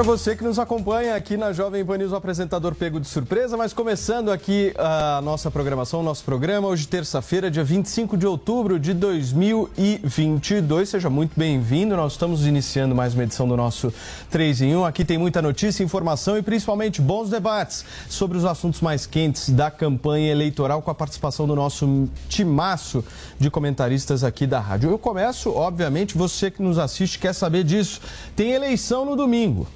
Para você que nos acompanha aqui na Jovem Pan o apresentador pego de surpresa, mas começando aqui a nossa programação, o nosso programa, hoje terça-feira, dia 25 de outubro de 2022. Seja muito bem-vindo, nós estamos iniciando mais uma edição do nosso 3 em 1. Aqui tem muita notícia, informação e principalmente bons debates sobre os assuntos mais quentes da campanha eleitoral com a participação do nosso timaço de comentaristas aqui da rádio. Eu começo, obviamente, você que nos assiste quer saber disso. Tem eleição no domingo.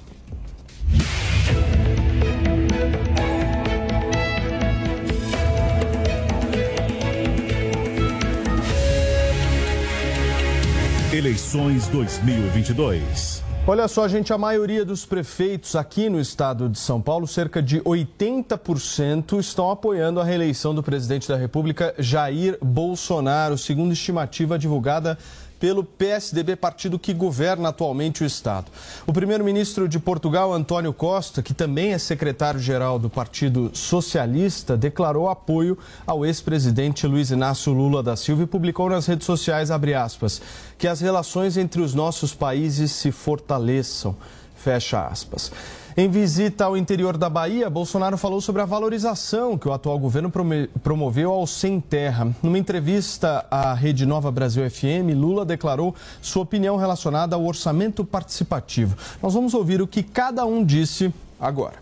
Eleições 2022. Olha só, gente, a maioria dos prefeitos aqui no estado de São Paulo, cerca de 80%, estão apoiando a reeleição do presidente da República, Jair Bolsonaro, segundo estimativa divulgada pelo PSDB, partido que governa atualmente o Estado. O primeiro-ministro de Portugal, António Costa, que também é secretário-geral do Partido Socialista, declarou apoio ao ex-presidente Luiz Inácio Lula da Silva e publicou nas redes sociais, aspas, que as relações entre os nossos países se fortaleçam, fecha aspas. Em visita ao interior da Bahia, Bolsonaro falou sobre a valorização que o atual governo promoveu ao Sem Terra. Numa entrevista à Rede Nova Brasil FM, Lula declarou sua opinião relacionada ao orçamento participativo. Nós vamos ouvir o que cada um disse agora.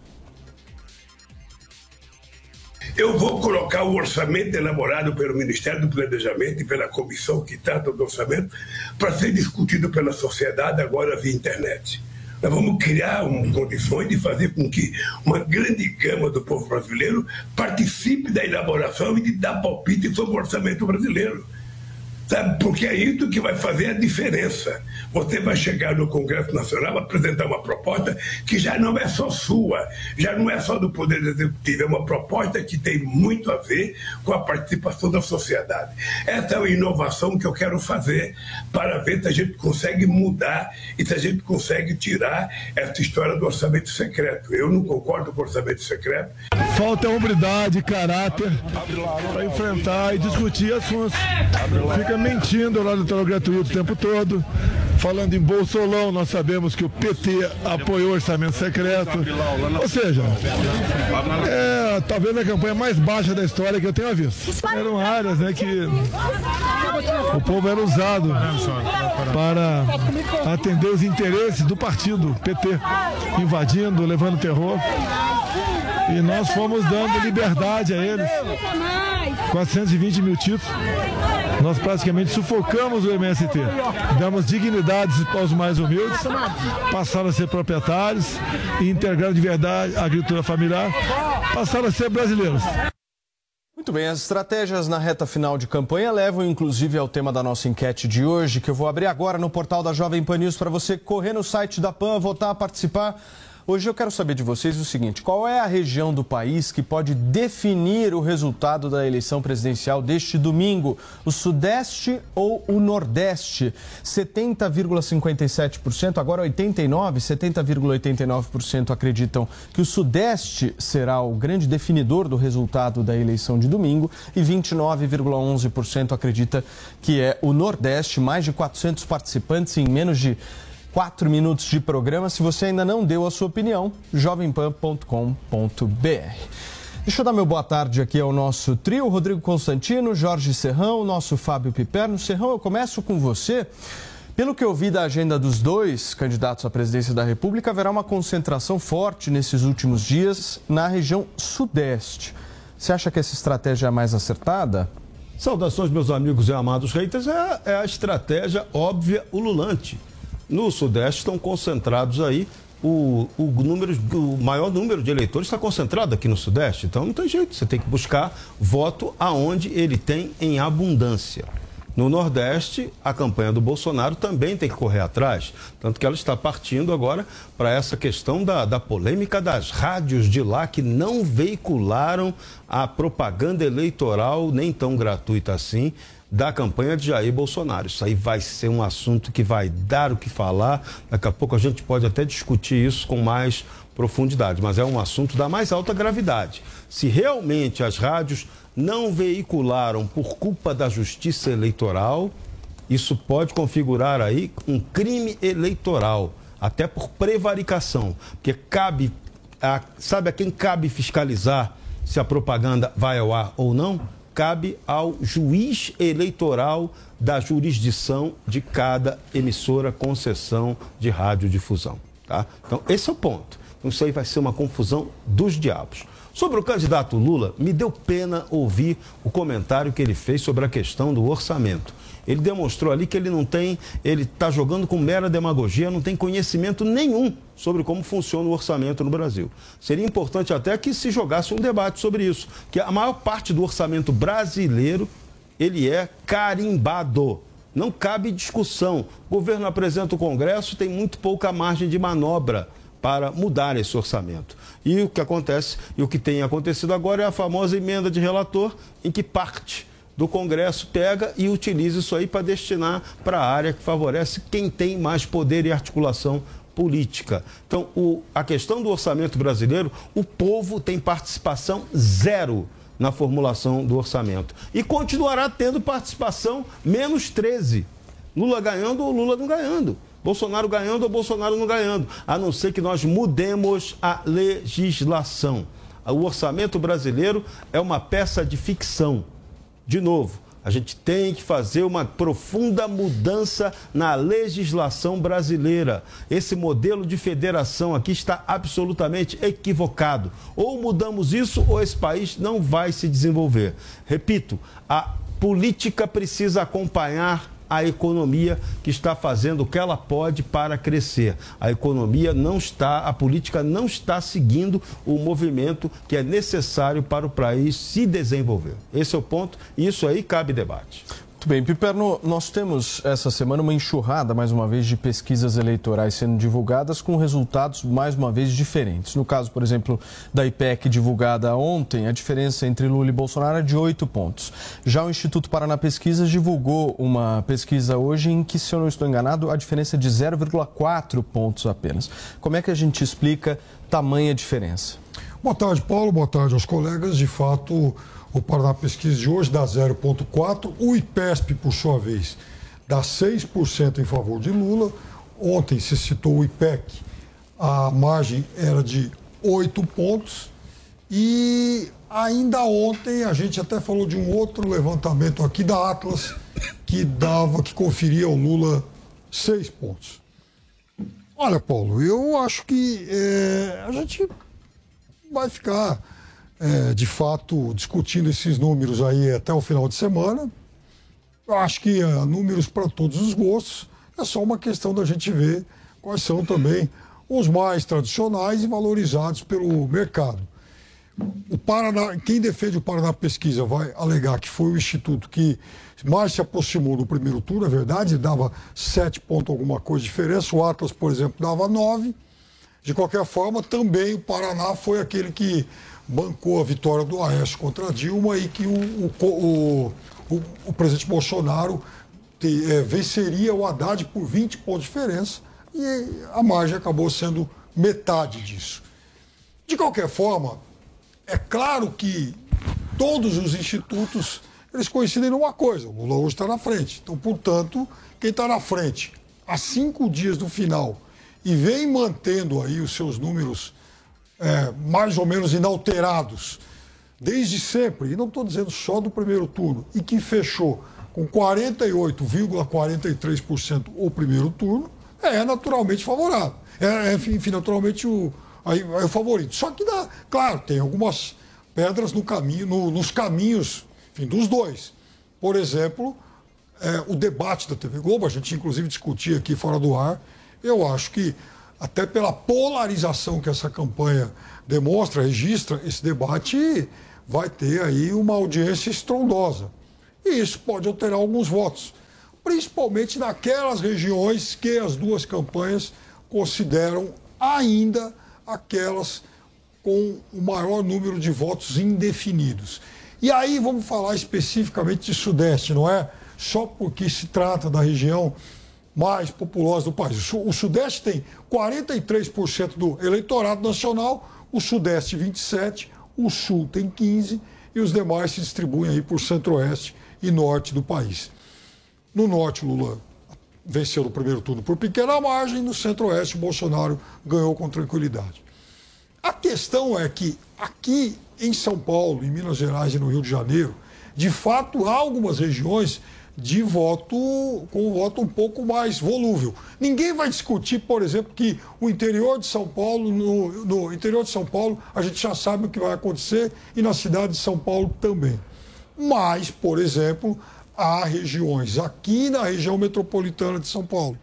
Eu vou colocar o orçamento elaborado pelo Ministério do Planejamento e pela comissão que trata do orçamento para ser discutido pela sociedade agora via internet. Nós vamos criar condições de fazer com que uma grande gama do povo brasileiro participe da elaboração e de dar palpite sobre o orçamento brasileiro. Sabe? Porque é isso que vai fazer a diferença. Você vai chegar no Congresso Nacional apresentar uma proposta que já não é só sua, já não é só do Poder Executivo, é uma proposta que tem muito a ver com a participação da sociedade. Essa é a inovação que eu quero fazer para ver se a gente consegue mudar e se a gente consegue tirar essa história do orçamento secreto. Eu não concordo com o orçamento secreto. Falta hombridade, caráter para enfrentar e discutir assuntos. Fica mentindo lá no telo gratuito o tempo todo. Falando em Bolsolão, nós sabemos que o PT apoiou o orçamento secreto. Ou seja, é talvez a campanha mais baixa da história que eu tenha visto. Eram áreas né, que o povo era usado para atender os interesses do partido PT, invadindo, levando terror. E nós fomos dando liberdade a eles. 420 mil títulos. Nós praticamente sufocamos o MST. Damos dignidades aos mais humildes, passaram a ser proprietários e integraram de verdade a agricultura familiar, passaram a ser brasileiros. Muito bem, as estratégias na reta final de campanha levam inclusive ao tema da nossa enquete de hoje, que eu vou abrir agora no portal da Jovem Pan News para você correr no site da PAN, votar, participar. Hoje eu quero saber de vocês o seguinte: qual é a região do país que pode definir o resultado da eleição presidencial deste domingo? O Sudeste ou o Nordeste? 70,57%, agora 89%, 70,89% acreditam que o Sudeste será o grande definidor do resultado da eleição de domingo e 29,11% acredita que é o Nordeste. Mais de 400 participantes em menos de quatro minutos de programa. Se você ainda não deu a sua opinião, jovempan.com.br. Deixa eu dar meu boa tarde aqui ao nosso trio, Rodrigo Constantino, Jorge Serrão, nosso Fábio Piperno. Serrão, eu começo com você. Pelo que eu vi da agenda dos dois candidatos à presidência da República, haverá uma concentração forte nesses últimos dias na região Sudeste. Você acha que essa estratégia é a mais acertada? Saudações, meus amigos e amados haters. É, é a estratégia óbvia, ululante. No Sudeste estão concentrados aí o, o, número, o maior número de eleitores está concentrado aqui no Sudeste. Então não tem jeito, você tem que buscar voto aonde ele tem em abundância. No Nordeste, a campanha do Bolsonaro também tem que correr atrás, tanto que ela está partindo agora para essa questão da, da polêmica das rádios de lá que não veicularam a propaganda eleitoral, nem tão gratuita assim, da campanha de Jair Bolsonaro. Isso aí vai ser um assunto que vai dar o que falar. Daqui a pouco a gente pode até discutir isso com mais profundidade, mas é um assunto da mais alta gravidade. Se realmente as rádios não veicularam por culpa da justiça eleitoral, isso pode configurar aí um crime eleitoral, até por prevaricação, porque cabe, a, sabe a quem cabe fiscalizar se a propaganda vai ao ar ou não? Cabe ao juiz eleitoral da jurisdição de cada emissora concessão de radiodifusão. Tá? Então, esse é o ponto. Então, isso aí vai ser uma confusão dos diabos. Sobre o candidato Lula, me deu pena ouvir o comentário que ele fez sobre a questão do orçamento. Ele demonstrou ali que ele não tem, ele está jogando com mera demagogia, não tem conhecimento nenhum sobre como funciona o orçamento no Brasil. Seria importante até que se jogasse um debate sobre isso, que a maior parte do orçamento brasileiro ele é carimbado. Não cabe discussão. O governo apresenta o Congresso, tem muito pouca margem de manobra para mudar esse orçamento. E o que acontece, e o que tem acontecido agora é a famosa emenda de relator, em que parte do Congresso pega e utiliza isso aí para destinar para a área que favorece quem tem mais poder e articulação política. Então, o, a questão do orçamento brasileiro, o povo tem participação zero na formulação do orçamento. E continuará tendo participação menos 13. Lula ganhando ou Lula não ganhando. Bolsonaro ganhando ou Bolsonaro não ganhando, a não ser que nós mudemos a legislação. O orçamento brasileiro é uma peça de ficção. De novo, a gente tem que fazer uma profunda mudança na legislação brasileira. Esse modelo de federação aqui está absolutamente equivocado. Ou mudamos isso, ou esse país não vai se desenvolver. Repito, a política precisa acompanhar a economia que está fazendo o que ela pode para crescer. A economia não está, a política não está seguindo o movimento que é necessário para o país se desenvolver. Esse é o ponto isso aí cabe debate. Muito bem, Piperno, nós temos essa semana uma enxurrada, mais uma vez, de pesquisas eleitorais sendo divulgadas com resultados, mais uma vez, diferentes. No caso, por exemplo, da IPEC divulgada ontem, a diferença entre Lula e Bolsonaro é de oito pontos. Já o Instituto Paraná Pesquisas divulgou uma pesquisa hoje em que, se eu não estou enganado, a diferença é de 0,4 pontos apenas. Como é que a gente explica tamanha diferença? Boa tarde, Paulo. Boa tarde aos colegas. De fato, o Paraná Pesquisa de hoje dá 0,4%. O IPESP, por sua vez, dá 6% em favor de Lula. Ontem se citou o IPEC, a margem era de 8 pontos. E ainda ontem a gente até falou de um outro levantamento aqui da Atlas que dava, que conferia ao Lula 6 pontos. Olha, Paulo, eu acho que é, a gente vai ficar é, de fato, discutindo esses números aí até o final de semana. Eu acho que é, números para todos os gostos. É só uma questão da gente ver quais são também os mais tradicionais e valorizados pelo mercado. O Paraná, quem defende o Paraná Pesquisa vai alegar que foi o instituto que mais se aproximou no primeiro turno, é verdade, dava sete pontos alguma coisa de diferença. O Atlas, por exemplo, dava nove. De qualquer forma, também o Paraná foi aquele que bancou a vitória do Aécio contra Dilma e que o, o, o, o presidente Bolsonaro te, é, venceria o Haddad por 20 pontos de diferença e a margem acabou sendo metade disso. De qualquer forma, é claro que todos os institutos eles coincidem numa coisa: o Lula hoje está na frente. Então, portanto, quem está na frente há cinco dias do final e vem mantendo aí os seus números é, mais ou menos inalterados desde sempre, e não estou dizendo só do primeiro turno, e que fechou com 48,43% o primeiro turno, é naturalmente favorável. É, é enfim, naturalmente o, aí, é o favorito. Só que, dá, claro, tem algumas pedras no caminho, no, nos caminhos enfim, dos dois. Por exemplo, é, o debate da TV Globo, a gente inclusive discutia aqui fora do ar, eu acho que até pela polarização que essa campanha demonstra, registra, esse debate vai ter aí uma audiência estrondosa. E isso pode alterar alguns votos, principalmente naquelas regiões que as duas campanhas consideram ainda aquelas com o maior número de votos indefinidos. E aí vamos falar especificamente de Sudeste, não é? Só porque se trata da região mais populosa do país. O Sudeste tem 43% do eleitorado nacional, o Sudeste 27%, o Sul tem 15% e os demais se distribuem aí por Centro-Oeste e Norte do país. No Norte, Lula venceu no primeiro turno por pequena margem, no Centro-Oeste, Bolsonaro ganhou com tranquilidade. A questão é que aqui em São Paulo, em Minas Gerais e no Rio de Janeiro, de fato há algumas regiões de voto com um voto um pouco mais volúvel. Ninguém vai discutir, por exemplo, que o interior de São Paulo, no, no, interior de São Paulo, a gente já sabe o que vai acontecer e na cidade de São Paulo também. Mas, por exemplo, há regiões aqui na região metropolitana de São Paulo,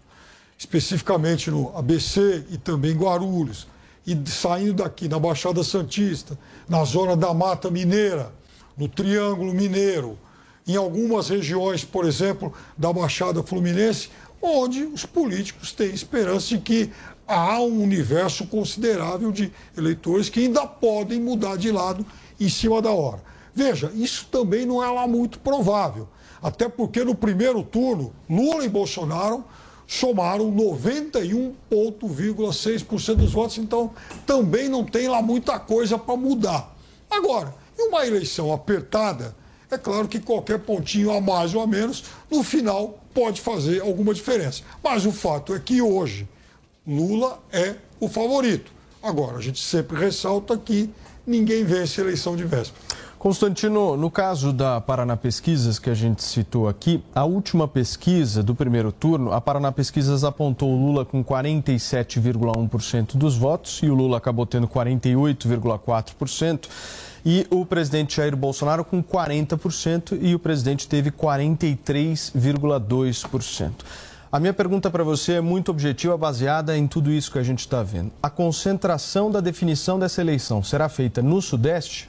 especificamente no ABC e também Guarulhos, e saindo daqui na Baixada Santista, na zona da Mata Mineira, no Triângulo Mineiro, em algumas regiões, por exemplo, da Baixada Fluminense, onde os políticos têm esperança de que há um universo considerável de eleitores que ainda podem mudar de lado em cima da hora. Veja, isso também não é lá muito provável, até porque no primeiro turno, Lula e Bolsonaro somaram 91,6% dos votos, então também não tem lá muita coisa para mudar. Agora, em uma eleição apertada, é claro que qualquer pontinho a mais ou a menos, no final, pode fazer alguma diferença. Mas o fato é que hoje, Lula é o favorito. Agora, a gente sempre ressalta que ninguém vence a eleição de véspera. Constantino, no caso da Paraná Pesquisas que a gente citou aqui, a última pesquisa do primeiro turno, a Paraná Pesquisas apontou o Lula com 47,1% dos votos e o Lula acabou tendo 48,4% e o presidente Jair Bolsonaro com 40% e o presidente teve 43,2%. A minha pergunta para você é muito objetiva, baseada em tudo isso que a gente está vendo. A concentração da definição dessa eleição será feita no Sudeste?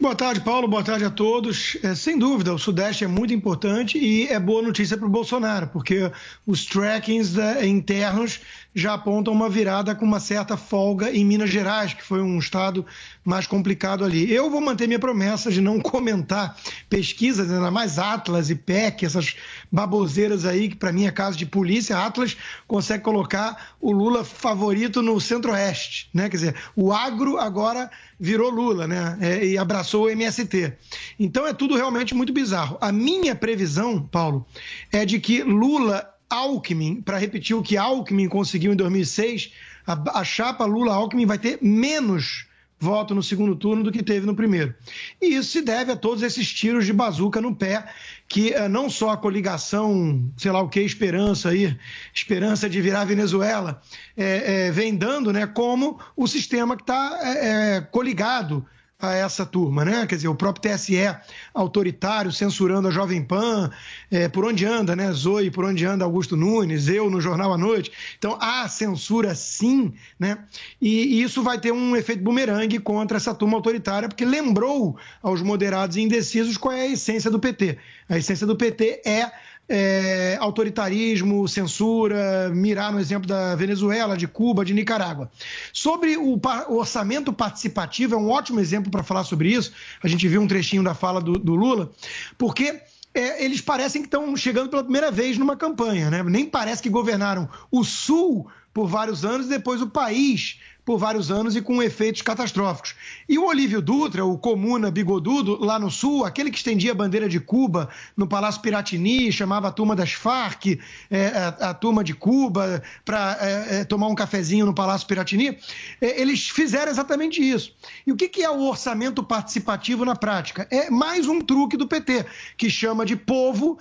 Boa tarde, Paulo. Boa tarde a todos. É, sem dúvida, o Sudeste é muito importante e é boa notícia para o Bolsonaro, porque os trackings né, internos já apontam uma virada com uma certa folga em Minas Gerais, que foi um estado mais complicado ali. Eu vou manter minha promessa de não comentar pesquisas, ainda mais Atlas e PEC, essas baboseiras aí, que para mim é caso de polícia. Atlas consegue colocar o Lula favorito no centro-oeste, né? Quer dizer, o agro agora virou Lula, né? É, e abraçou o MST. Então é tudo realmente muito bizarro. A minha previsão, Paulo, é de que Lula Alckmin, para repetir o que Alckmin conseguiu em 2006, a, a chapa Lula-Alckmin vai ter menos voto no segundo turno do que teve no primeiro. E isso se deve a todos esses tiros de bazuca no pé, que uh, não só a coligação, sei lá o que, esperança aí, esperança de virar Venezuela, é, é, vem dando, né, como o sistema que está é, coligado a essa turma, né? Quer dizer, o próprio TSE autoritário censurando a Jovem Pan, é, por onde anda, né? Zoe, por onde anda Augusto Nunes, eu no Jornal à Noite. Então há censura sim, né? E, e isso vai ter um efeito bumerangue contra essa turma autoritária, porque lembrou aos moderados e indecisos qual é a essência do PT. A essência do PT é é, autoritarismo, censura, mirar no exemplo da Venezuela, de Cuba, de Nicarágua. Sobre o, o orçamento participativo, é um ótimo exemplo para falar sobre isso. A gente viu um trechinho da fala do, do Lula, porque é, eles parecem que estão chegando pela primeira vez numa campanha, né? Nem parece que governaram o Sul por vários anos e depois o país por vários anos e com efeitos catastróficos. E o Olívio Dutra, o comuna bigodudo lá no sul, aquele que estendia a bandeira de Cuba no Palácio Piratini, chamava a turma das Farc, é, a, a, turma de Cuba, para é, é, tomar um cafezinho no Palácio Piratini, é, eles fizeram exatamente isso. E o que, que é o orçamento participativo na prática? É mais um truque do PT, que chama de povo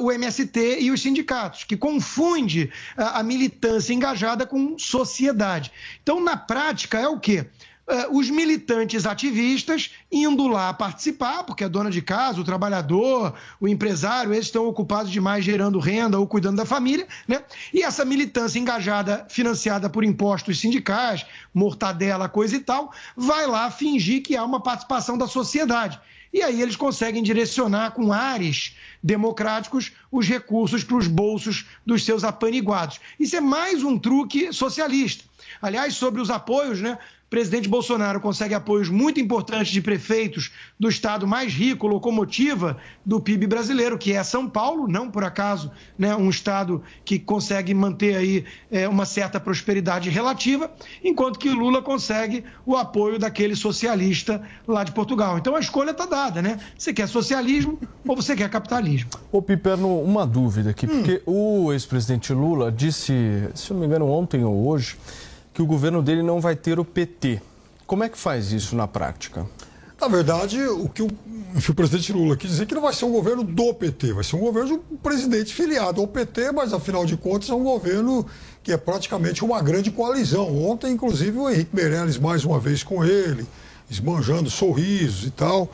o MST e os sindicatos, que confunde a militância engajada com sociedade. Então, na prática, é o quê? Uh, os militantes ativistas indo lá participar, porque a dona de casa, o trabalhador, o empresário, eles estão ocupados demais gerando renda ou cuidando da família, né? E essa militância engajada, financiada por impostos sindicais, mortadela, coisa e tal, vai lá fingir que há uma participação da sociedade. E aí eles conseguem direcionar com ares democráticos os recursos para os bolsos dos seus apaniguados. Isso é mais um truque socialista. Aliás, sobre os apoios, né? Presidente Bolsonaro consegue apoios muito importantes de prefeitos do estado mais rico, locomotiva do PIB brasileiro, que é São Paulo, não por acaso, né, um estado que consegue manter aí é, uma certa prosperidade relativa, enquanto que Lula consegue o apoio daquele socialista lá de Portugal. Então a escolha está dada, né? Você quer socialismo ou você quer capitalismo? Ô Piperno, uma dúvida aqui, hum. porque o ex-presidente Lula disse, se não me engano, ontem ou hoje, que o governo dele não vai ter o PT. Como é que faz isso na prática? Na verdade, o que o, o presidente Lula quis dizer é que não vai ser um governo do PT, vai ser um governo do presidente filiado ao PT, mas afinal de contas é um governo que é praticamente uma grande coalizão. Ontem, inclusive, o Henrique Meirelles mais uma vez com ele, esbanjando sorrisos e tal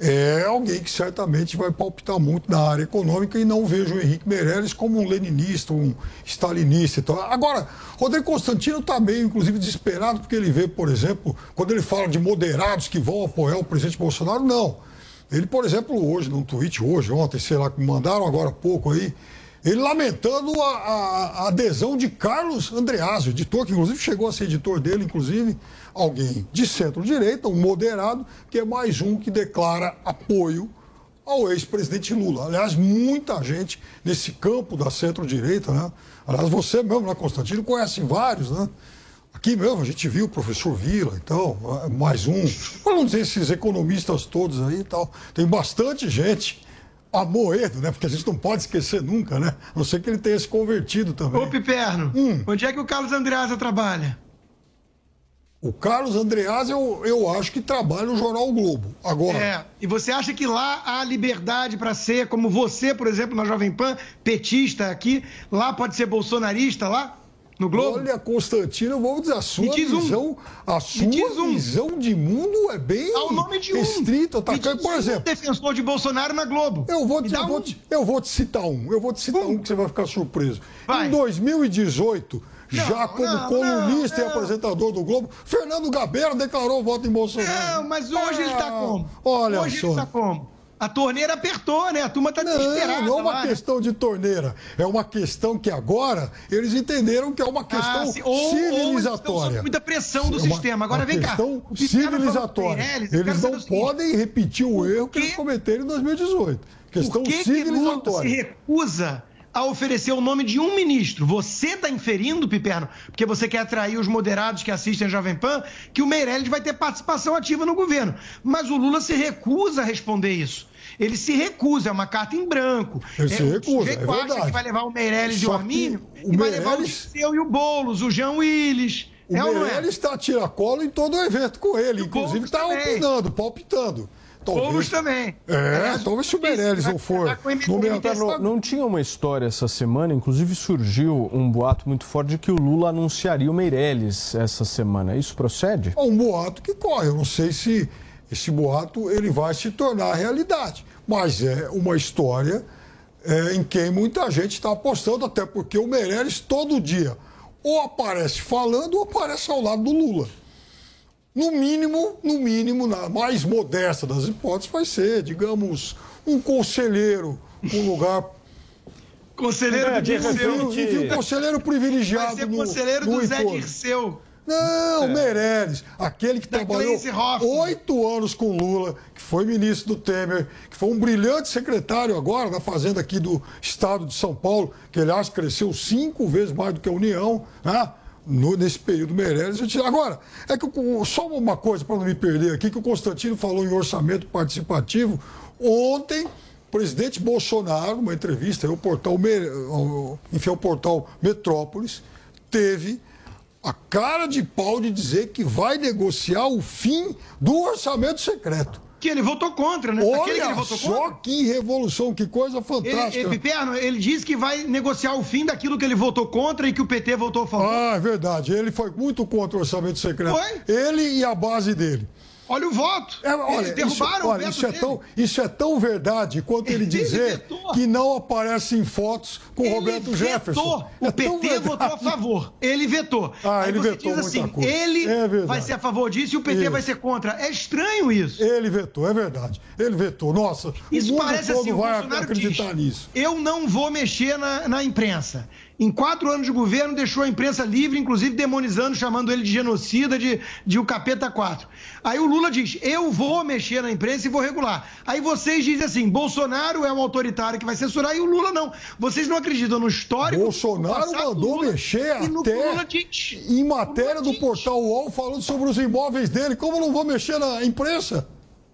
é alguém que certamente vai palpitar muito na área econômica e não vejo o Henrique Meirelles como um leninista, um stalinista. Então, agora, Rodrigo Constantino está meio, inclusive, desesperado, porque ele vê, por exemplo, quando ele fala de moderados que vão apoiar o presidente Bolsonaro, não. Ele, por exemplo, hoje, num tweet, hoje, ontem, sei lá, que mandaram agora há pouco aí, ele lamentando a, a, a adesão de Carlos Andreazzi, editor, que inclusive chegou a ser editor dele, inclusive, alguém de centro-direita, um moderado, que é mais um que declara apoio ao ex-presidente Lula. Aliás, muita gente nesse campo da centro-direita, né? Aliás, você mesmo, né, Constantino, conhece vários, né? Aqui mesmo a gente viu o professor Vila, então, mais um. Dizer esses economistas todos aí e tal. Tem bastante gente a Moedo, né? Porque a gente não pode esquecer nunca, né? A não ser que ele tenha se convertido também. Ô, Piperno, hum. onde é que o Carlos Andreasa trabalha? O Carlos Andreas, eu, eu acho que trabalha no Jornal o Globo. Agora. É, e você acha que lá há liberdade para ser, como você, por exemplo, na Jovem Pan, petista aqui, lá pode ser bolsonarista lá? No Globo? Olha, Constantino, eu vou dizer, a sua visão, um. a sua um. visão de mundo é bem Ao nome de um. restrita. Tá? Por exemplo. Um defensor de Bolsonaro na Globo. Eu vou, te, eu, vou te, eu vou te citar um. Eu vou te citar um que você vai ficar surpreso. Vai. Em 2018 já como não, colunista não, e apresentador do Globo, Fernando Gabeira declarou voto em Bolsonaro. Não, mas hoje ah, ele está como? Olha hoje só. ele está como? A torneira apertou, né? A turma está desesperada. Não é uma lá, né? questão né? de torneira. É uma questão que agora eles entenderam que é uma questão ah, se, ou, civilizatória. Ou muita pressão do é uma, sistema. Agora vem cá. questão civilizatória. eles não podem repetir o erro que eles cometeram em 2018. Questão Por que civilizatória. Que se recusa a oferecer o nome de um ministro. Você está inferindo, Piperno, porque você quer atrair os moderados que assistem a Jovem Pan, que o Meirelles vai ter participação ativa no governo. Mas o Lula se recusa a responder isso. Ele se recusa, é uma carta em branco. Ele é, se recusa, é verdade. que vai levar o Meirelles Só e o Arminio, o e Meirelles... vai levar o Seu e o Boulos, o Jean Willis. O é Meirelles é? está a tiracolo em todo o evento com ele, inclusive está opinando, palpitando. Talvez, também. É, é talvez se o Meirelles não for. Não, não tinha uma história essa semana, inclusive surgiu um boato muito forte de que o Lula anunciaria o Meirelles essa semana. Isso procede? É um boato que corre. Eu não sei se esse boato ele vai se tornar realidade. Mas é uma história é, em quem muita gente está apostando, até porque o Meirelles todo dia ou aparece falando ou aparece ao lado do Lula. No mínimo, no mínimo, na mais modesta das hipóteses, vai ser, digamos, um conselheiro, um lugar. Conselheiro é, do Dirceu. Enfim, um conselheiro privilegiado. Vai ser no, conselheiro no do Zé Dirceu. Não, é. Meirelles, aquele que da trabalhou oito anos com Lula, que foi ministro do Temer, que foi um brilhante secretário agora na Fazenda aqui do Estado de São Paulo, que aliás cresceu cinco vezes mais do que a União, né? No, nesse período Meirelles. Agora, é que só uma coisa para não me perder aqui, que o Constantino falou em orçamento participativo. Ontem, o presidente Bolsonaro, numa entrevista ao portal, enfim, ao portal Metrópolis, teve a cara de pau de dizer que vai negociar o fim do orçamento secreto. Que ele votou contra, né? Olha que ele votou só contra. que revolução, que coisa fantástica. Ele, Piperno, ele disse que vai negociar o fim daquilo que ele votou contra e que o PT votou a favor. Ah, é verdade. Ele foi muito contra o orçamento secreto. Foi? Ele e a base dele. Olha o voto. É, olha, Eles derrubaram isso, olha, isso é, tão, isso é tão verdade quanto ele, ele dizer que não aparecem fotos com ele Roberto vetou. Jefferson. O é PT votou a favor. Ele vetou. Ah, Aí ele vetou diz assim, ele é vai ser a favor disso e o PT isso. vai ser contra. É estranho isso. Ele vetou, é verdade. Ele vetou. Nossa, isso o mundo parece todo assim, vai acreditar diz, nisso. Eu não vou mexer na, na imprensa. Em quatro anos de governo, deixou a imprensa livre, inclusive demonizando, chamando ele de genocida, de, de o capeta 4. Aí o Lula diz: eu vou mexer na imprensa e vou regular. Aí vocês dizem assim: Bolsonaro é um autoritário que vai censurar e o Lula não. Vocês não acreditam no histórico? Bolsonaro mandou mexer até em matéria do portal UOL falando sobre os imóveis dele. Como não vou mexer na imprensa?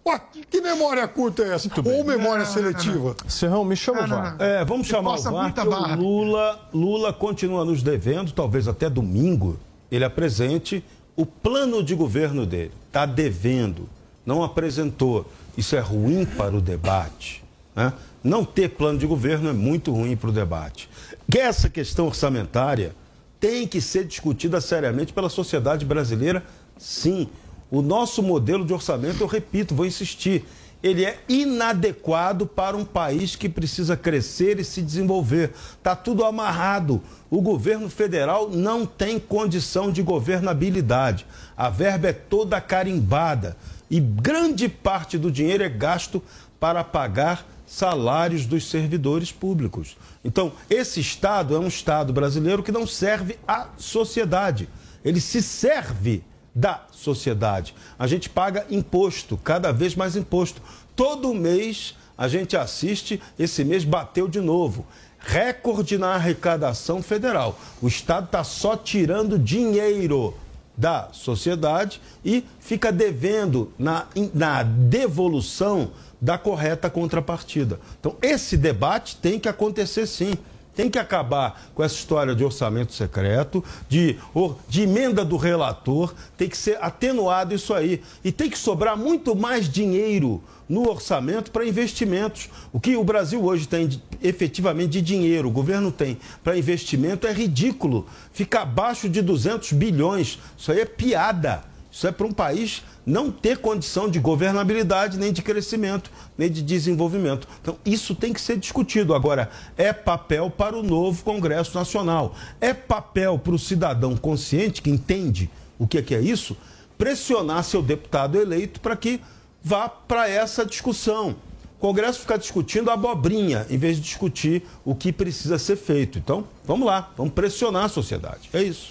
Ué, que memória curta é essa? Ou memória não, seletiva? Serrão, me chama o VAR. É, vamos chamar o VAR, o Lula, Lula continua nos devendo, talvez até domingo ele apresente o plano de governo dele. Está devendo, não apresentou. Isso é ruim para o debate. Né? Não ter plano de governo é muito ruim para o debate. Que essa questão orçamentária tem que ser discutida seriamente pela sociedade brasileira, sim. O nosso modelo de orçamento, eu repito, vou insistir, ele é inadequado para um país que precisa crescer e se desenvolver. Está tudo amarrado. O governo federal não tem condição de governabilidade. A verba é toda carimbada e grande parte do dinheiro é gasto para pagar salários dos servidores públicos. Então, esse Estado é um Estado brasileiro que não serve à sociedade. Ele se serve da sociedade. A gente paga imposto, cada vez mais imposto. Todo mês a gente assiste, esse mês bateu de novo. Recorde na arrecadação federal. O Estado está só tirando dinheiro da sociedade e fica devendo na, na devolução da correta contrapartida. Então, esse debate tem que acontecer sim. Tem que acabar com essa história de orçamento secreto, de, de emenda do relator, tem que ser atenuado isso aí. E tem que sobrar muito mais dinheiro no orçamento para investimentos. O que o Brasil hoje tem efetivamente de dinheiro, o governo tem para investimento é ridículo. Fica abaixo de 200 bilhões. Isso aí é piada. Isso é para um país não ter condição de governabilidade, nem de crescimento, nem de desenvolvimento. Então, isso tem que ser discutido. Agora, é papel para o novo Congresso Nacional. É papel para o cidadão consciente, que entende o que é, é isso, pressionar seu deputado eleito para que vá para essa discussão. O Congresso ficar discutindo abobrinha, em vez de discutir o que precisa ser feito. Então, vamos lá, vamos pressionar a sociedade. É isso.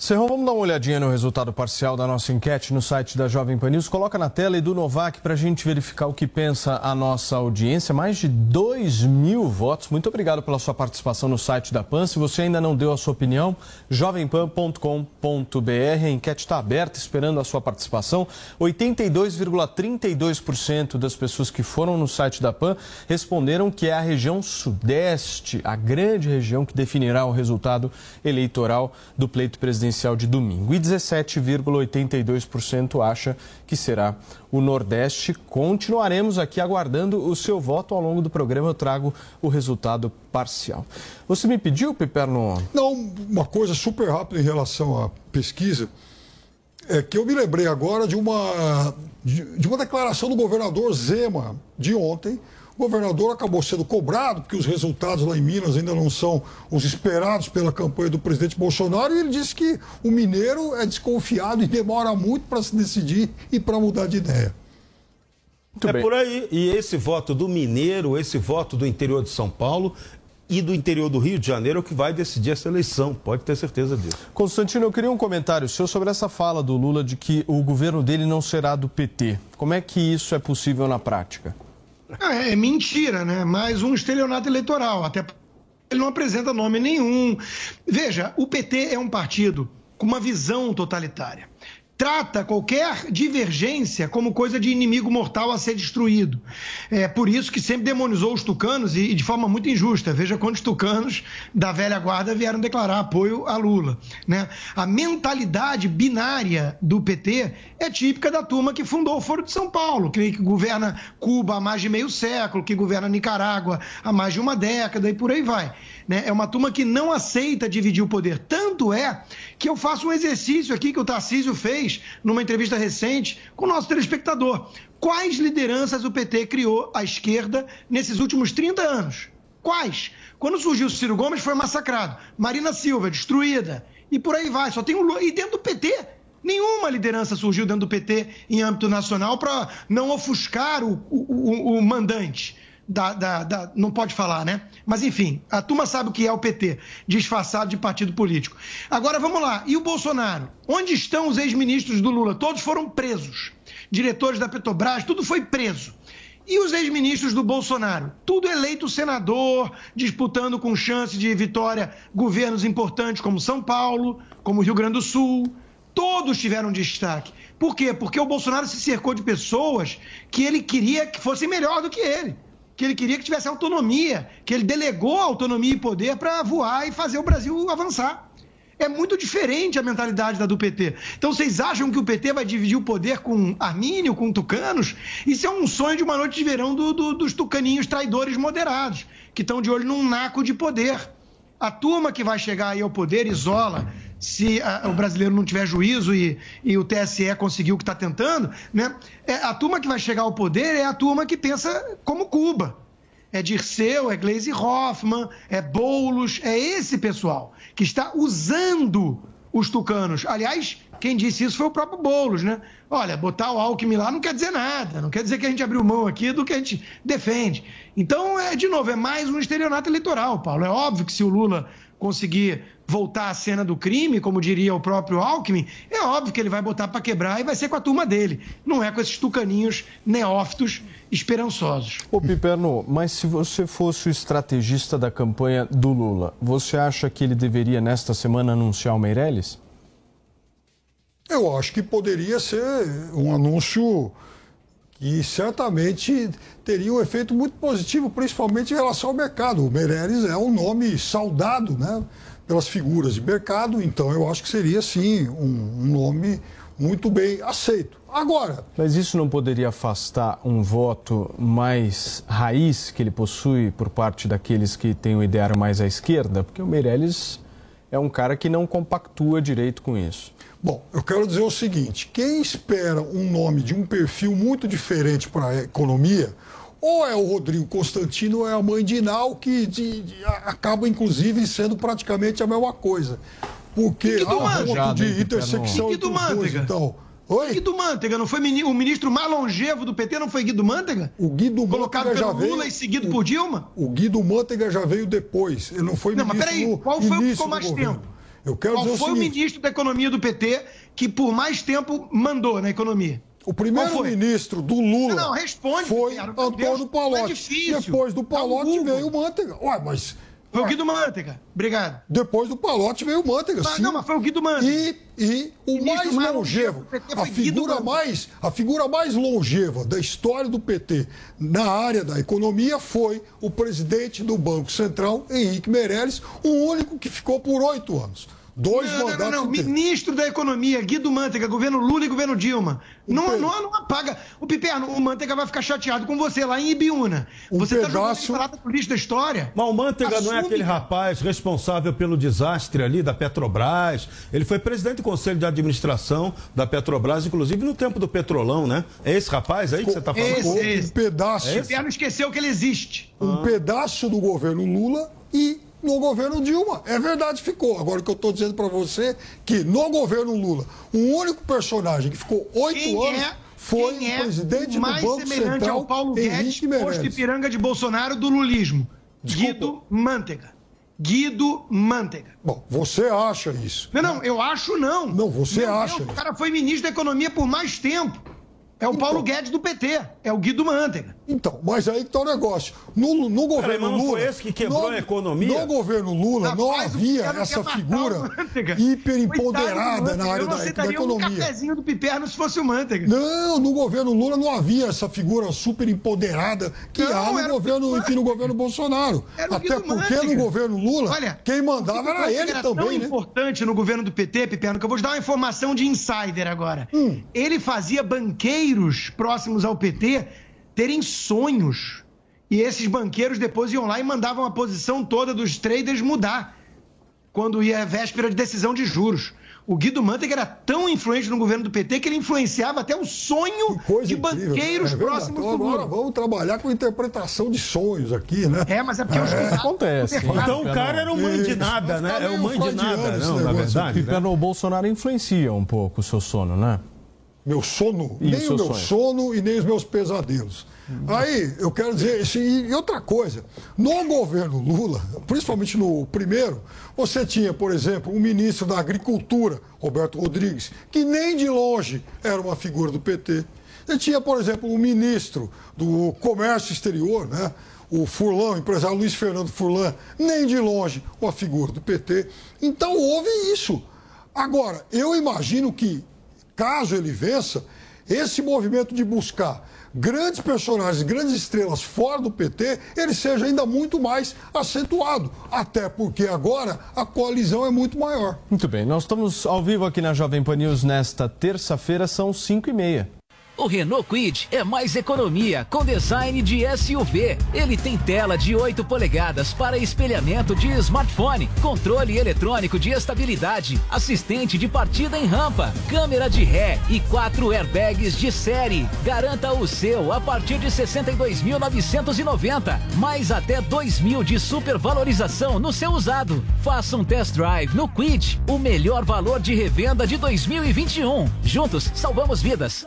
Serrão, vamos dar uma olhadinha no resultado parcial da nossa enquete no site da Jovem Pan News. Coloca na tela e do Novak para a gente verificar o que pensa a nossa audiência. Mais de 2 mil votos. Muito obrigado pela sua participação no site da PAN. Se você ainda não deu a sua opinião, jovempan.com.br. A enquete está aberta, esperando a sua participação. 82,32% das pessoas que foram no site da PAN responderam que é a região sudeste, a grande região que definirá o resultado eleitoral do pleito presidencial presidencial de domingo. E 17,82% acha que será o Nordeste. Continuaremos aqui aguardando o seu voto ao longo do programa. Eu trago o resultado parcial. Você me pediu, Piperno? Não, uma coisa super rápida em relação à pesquisa. É que eu me lembrei agora de uma, de uma declaração do governador Zema de ontem, o governador acabou sendo cobrado, porque os resultados lá em Minas ainda não são os esperados pela campanha do presidente Bolsonaro, e ele disse que o mineiro é desconfiado e demora muito para se decidir e para mudar de ideia. Muito é bem. por aí. E esse voto do mineiro, esse voto do interior de São Paulo, e do interior do Rio de Janeiro é o que vai decidir essa eleição, pode ter certeza disso. Constantino, eu queria um comentário seu sobre essa fala do Lula de que o governo dele não será do PT. Como é que isso é possível na prática? É, é mentira, né? Mais um estelionato eleitoral. Até ele não apresenta nome nenhum. Veja, o PT é um partido com uma visão totalitária trata qualquer divergência como coisa de inimigo mortal a ser destruído. É por isso que sempre demonizou os tucanos e, de forma muito injusta. Veja quantos tucanos da velha guarda vieram declarar apoio a Lula. Né? A mentalidade binária do PT é típica da turma que fundou o Foro de São Paulo, que, que governa Cuba há mais de meio século, que governa Nicarágua há mais de uma década e por aí vai. Né? É uma turma que não aceita dividir o poder. Tanto é que eu faço um exercício aqui que o Tarcísio fez numa entrevista recente com o nosso telespectador. Quais lideranças o PT criou à esquerda nesses últimos 30 anos? Quais? Quando surgiu o Ciro Gomes foi massacrado. Marina Silva, destruída. E por aí vai. Só tem o Lula. E dentro do PT, Nenhuma liderança surgiu dentro do PT em âmbito nacional para não ofuscar o, o, o, o mandante da, da, da, não pode falar, né? Mas enfim, a turma sabe o que é o PT, disfarçado de partido político. Agora vamos lá. E o Bolsonaro? Onde estão os ex-ministros do Lula? Todos foram presos. Diretores da Petrobras, tudo foi preso. E os ex-ministros do Bolsonaro? Tudo eleito senador, disputando com chance de vitória governos importantes como São Paulo, como Rio Grande do Sul. Todos tiveram destaque. Por quê? Porque o Bolsonaro se cercou de pessoas que ele queria que fossem melhor do que ele que ele queria que tivesse autonomia, que ele delegou autonomia e poder para voar e fazer o Brasil avançar. É muito diferente a mentalidade da do PT. Então vocês acham que o PT vai dividir o poder com Armínio, com tucanos? Isso é um sonho de uma noite de verão do, do, dos tucaninhos traidores moderados, que estão de olho num naco de poder. A turma que vai chegar aí ao poder isola se a, o brasileiro não tiver juízo e, e o TSE conseguiu o que está tentando, né? É, a turma que vai chegar ao poder é a turma que pensa como Cuba. É Dirceu, é Gleisi Hoffmann, é Boulos, é esse pessoal que está usando os tucanos. Aliás, quem disse isso foi o próprio Boulos, né? Olha, botar o Alckmin lá não quer dizer nada, não quer dizer que a gente abriu mão aqui do que a gente defende. Então, é, de novo, é mais um estelionato eleitoral, Paulo. É óbvio que se o Lula conseguir voltar à cena do crime, como diria o próprio Alckmin, é óbvio que ele vai botar para quebrar e vai ser com a turma dele. Não é com esses tucaninhos neófitos esperançosos. Ô Piperno, mas se você fosse o estrategista da campanha do Lula, você acha que ele deveria nesta semana anunciar o Meirelles? Eu acho que poderia ser um anúncio que certamente teria um efeito muito positivo, principalmente em relação ao mercado. O Meirelles é um nome saudado né, pelas figuras de mercado, então eu acho que seria, sim, um, um nome muito bem aceito. Agora. Mas isso não poderia afastar um voto mais raiz que ele possui por parte daqueles que têm o ideário mais à esquerda? Porque o Meirelles é um cara que não compactua direito com isso. Bom, eu quero dizer o seguinte: quem espera um nome de um perfil muito diferente para a economia, ou é o Rodrigo Constantino ou é a mãe de Inal, que de, de, acaba, inclusive, sendo praticamente a mesma coisa. Porque há um ponto de intersecção entre os dois, então. Oi? Guido Mantega, não foi o ministro mais longevo do PT, não foi Guido Mantega? O Guido Mantega Colocado já pelo Lula veio, e seguido o, por Dilma? O Guido Mantega já veio depois. Ele não foi não, ministro mas peraí, qual foi o que ficou mais tempo? Eu quero qual dizer foi o, seguinte, o ministro da Economia do PT que por mais tempo mandou na economia? O primeiro ministro do Lula não, responde, foi cara, Antônio Deus, Palotti. É difícil. Depois do Palotti veio o Mantega. Ué, mas... Foi o Guido Mantega. Obrigado. Depois do Palotti veio o Mantega, mas, sim. Não, mas foi o Guido Mantega. E, e o Ministro mais longevo, a figura mais, a figura mais longeva da história do PT na área da economia foi o presidente do Banco Central, Henrique Meirelles, o único que ficou por oito anos. Dois Não, não, mandatos não, não. inteiros. Ministro da Economia, Guido Mantega, governo Lula e governo Dilma. Não, pe- não, não apaga. O Piperno, o Mantega vai ficar chateado com você lá em Ibiúna. Um você tá jogando pedaço- lata no lixo da história. Mas o Manteiga não é Assume, aquele rapaz responsável pelo desastre ali da Petrobras. Ele foi presidente do conselho de administração da Petrobras, inclusive no tempo do Petrolão, né? É esse rapaz aí que você está falando? Esse, esse. um pedaço, O Piperno esqueceu que ele existe. um pedaço do governo Lula e no governo Dilma. É verdade, ficou. Agora o que eu estou dizendo para você que no governo Lula, o único personagem que ficou oito anos é, foi quem é o presidente o mais do Banco semelhante Central, ao Paulo Guedes, Henrique posto Meirelles. Ipiranga de Bolsonaro do lulismo? Desculpa. Guido Mantega. Guido Mantega. Bom, você acha isso? Não, não, eu acho não. Não, você Meu acha Deus, o cara foi ministro da Economia por mais tempo. É o Então. Paulo Guedes do PT. É o Guido Mantega. Então, mas aí que tá o negócio. No, no governo Peraí, não Lula. foi esse que quebrou no, a economia? No governo Lula não Rapaz, havia essa figura o Manteiga. hiper Coitado empoderada do na área da, da aceitaria um economia. cafezinho do Piperno se fosse o Manteiga. Não, no governo Lula não havia essa figura super empoderada que Não, há no governo, enfim, no governo Bolsonaro. Era o Até porque Mantega. no governo Lula, Olha, quem mandava era Mantega ele era também, tão né? importante no governo do PT, Piperno, que eu vou te dar uma informação de insider agora. Hum. Ele fazia banqueiros próximos ao PT terem sonhos. E esses banqueiros depois iam lá e mandavam a posição toda dos traders mudar quando ia a véspera de decisão de juros. O Guido Mantega era tão influente no governo do PT que ele influenciava até o sonho de incrível. banqueiros É verdade. próximos Então do agora Lula. vamos trabalhar com interpretação de sonhos aqui, né? É, mas é porque os caras- Acontece. Então o cara era um mãe de nada, né? É um mãe de nada, não, na verdade. né? O Bolsonaro influencia um pouco o seu sono, né? Meu sono, E o nem o meu sonho? sono e nem os meus pesadelos. Aí, eu quero dizer, isso, e outra coisa, no governo Lula, principalmente no primeiro, você tinha, por exemplo, um ministro da Agricultura, Roberto Rodrigues, que nem de longe era uma figura do PT. Você tinha, por exemplo, o ministro do Comércio Exterior, né? o Furlan, o empresário Luiz Fernando Furlan, nem de longe uma figura do PT. Então houve isso. Agora, eu imagino que, caso ele vença, esse movimento de buscar grandes personagens, grandes estrelas fora do PT, ele seja ainda muito mais acentuado. Até porque agora a coalizão é muito maior. Muito bem, nós estamos ao vivo aqui na Jovem Pan News nesta terça-feira, são 5 e meia. O Renault Kwid é mais economia com design de SUV. Ele tem tela de 8 polegadas para espelhamento de smartphone, controle eletrônico de estabilidade, assistente de partida em rampa, câmera de ré e quatro airbags de série. Garanta o seu a partir de 62.990, mais até 2 mil de supervalorização no seu usado. Faça um test drive no Kwid, o melhor valor de revenda de 2021. Juntos salvamos vidas.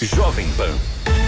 Jovem Pan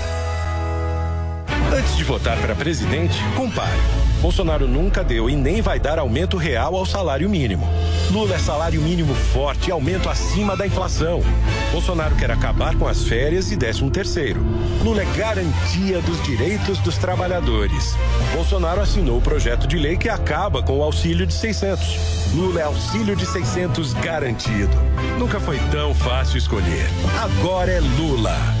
Antes de votar para presidente, compare. Bolsonaro nunca deu e nem vai dar aumento real ao salário mínimo. Lula é salário mínimo forte e aumento acima da inflação. Bolsonaro quer acabar com as férias e 13 terceiro. Lula é garantia dos direitos dos trabalhadores. Bolsonaro assinou o projeto de lei que acaba com o auxílio de 600. Lula é auxílio de 600 garantido. Nunca foi tão fácil escolher. Agora é Lula.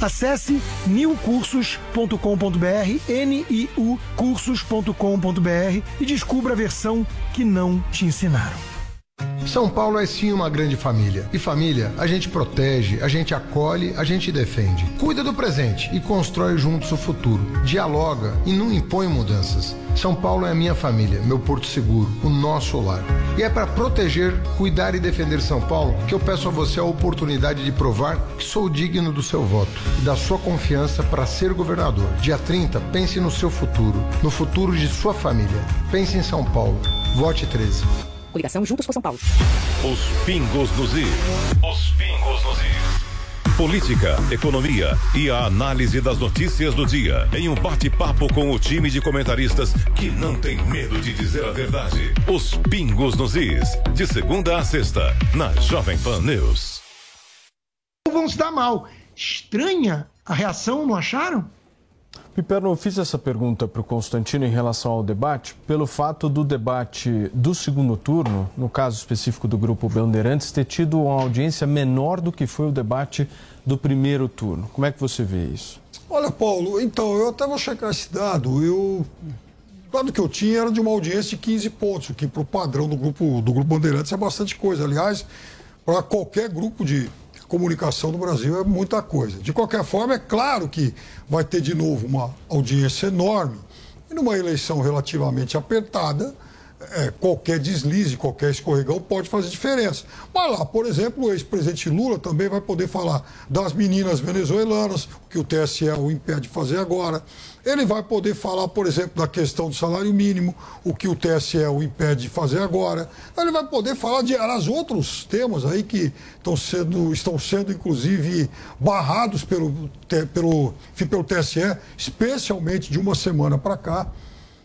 Acesse niucursos.com.br, N-I-U cursos.com.br e descubra a versão que não te ensinaram. São Paulo é sim uma grande família. E família, a gente protege, a gente acolhe, a gente defende. Cuida do presente e constrói juntos o futuro. Dialoga e não impõe mudanças. São Paulo é a minha família, meu porto seguro, o nosso lar. E é para proteger, cuidar e defender São Paulo que eu peço a você a oportunidade de provar que sou digno do seu voto e da sua confiança para ser governador. Dia 30, pense no seu futuro, no futuro de sua família. Pense em São Paulo. Vote 13. Coligação Juntos por São Paulo. Os pingos nos is. Os pingos nos is. Política, economia e a análise das notícias do dia em um bate-papo com o time de comentaristas que não tem medo de dizer a verdade. Os Pingos nos Is, de segunda a sexta, na Jovem Pan News. Vão se dar mal. Estranha a reação, não acharam? Piperno, eu fiz essa pergunta para o Constantino em relação ao debate, pelo fato do debate do segundo turno, no caso específico do Grupo Bandeirantes, ter tido uma audiência menor do que foi o debate do primeiro turno. Como é que você vê isso? Olha, Paulo, então, eu até vou checar esse dado. Eu. Dado que eu tinha era de uma audiência de 15 pontos, o que para o padrão do grupo, do grupo Bandeirantes é bastante coisa. Aliás, para qualquer grupo de comunicação do Brasil é muita coisa. De qualquer forma, é claro que vai ter de novo uma audiência enorme e numa eleição relativamente apertada. É, qualquer deslize, qualquer escorregão pode fazer diferença. Mas lá, por exemplo, o ex-presidente Lula também vai poder falar das meninas venezuelanas, o que o TSE o impede de fazer agora. Ele vai poder falar, por exemplo, da questão do salário mínimo, o que o TSE o impede de fazer agora. Ele vai poder falar de aliás, outros temas aí que estão sendo, estão sendo inclusive, barrados pelo, pelo, pelo TSE, especialmente de uma semana para cá.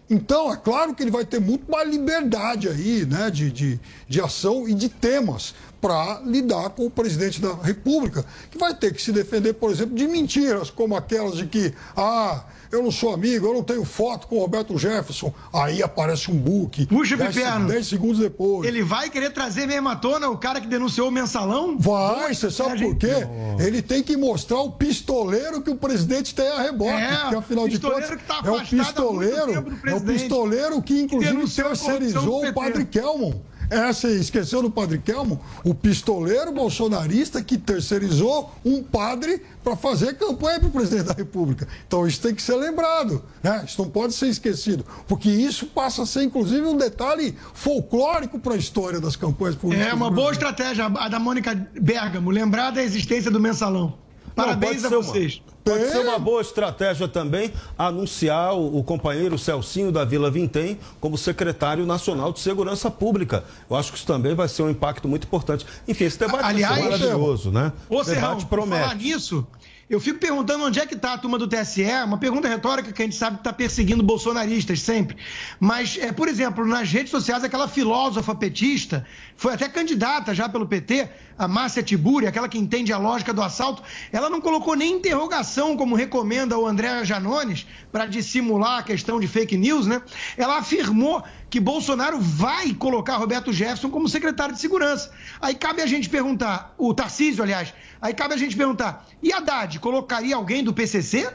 Então, é claro que ele vai ter muito mais liberdade aí, né, de, de, de ação e de temas para lidar com o presidente da República, que vai ter que se defender, por exemplo, de mentiras, como aquelas de que, ah, eu não sou amigo, eu não tenho foto com o Roberto Jefferson. Aí aparece um book. Puxa, Piperno. 10 segundos depois. Ele vai querer trazer mesmo à tona o cara que denunciou o mensalão? Vai, você sabe por quê? Ele tem que mostrar o pistoleiro que o presidente tem a reboque. É, porque afinal de contas, tá é o pistoleiro. É o pistoleiro que, inclusive, terceirizou o padre Kelmon. É, você esqueceu do padre Kelmo? O pistoleiro bolsonarista que terceirizou um padre para fazer campanha para o presidente da República. Então isso tem que ser lembrado, né? Isso não pode ser esquecido, porque isso passa a ser, inclusive, um detalhe folclórico para a história das campanhas políticas. É uma boa estratégia a da Mônica Bergamo, lembrar da existência do mensalão. Parabéns não, a vocês. Uma, pode ser uma boa estratégia também anunciar o, o, companheiro Celcinho da Vila Vintém como secretário nacional de Segurança Pública. Eu acho que isso também vai ser um impacto muito importante. Enfim, esse debate Aliás, é maravilhoso, né? Ô, o debate promete. falar nisso, eu fico perguntando onde é que está a turma do TSE, uma pergunta retórica que a gente sabe que está perseguindo bolsonaristas sempre. Mas, é, por exemplo, nas redes sociais, aquela filósofa petista, foi até candidata já pelo PT, a Márcia Tiburi, aquela que entende a lógica do assalto, ela não colocou nem interrogação, como recomenda o André Janones, para dissimular a questão de fake news, né? Ela afirmou que Bolsonaro vai colocar Roberto Jefferson como secretário de segurança. Aí cabe a gente perguntar, o Tarcísio, aliás, Aí cabe a gente perguntar: e Haddad colocaria alguém do PCC?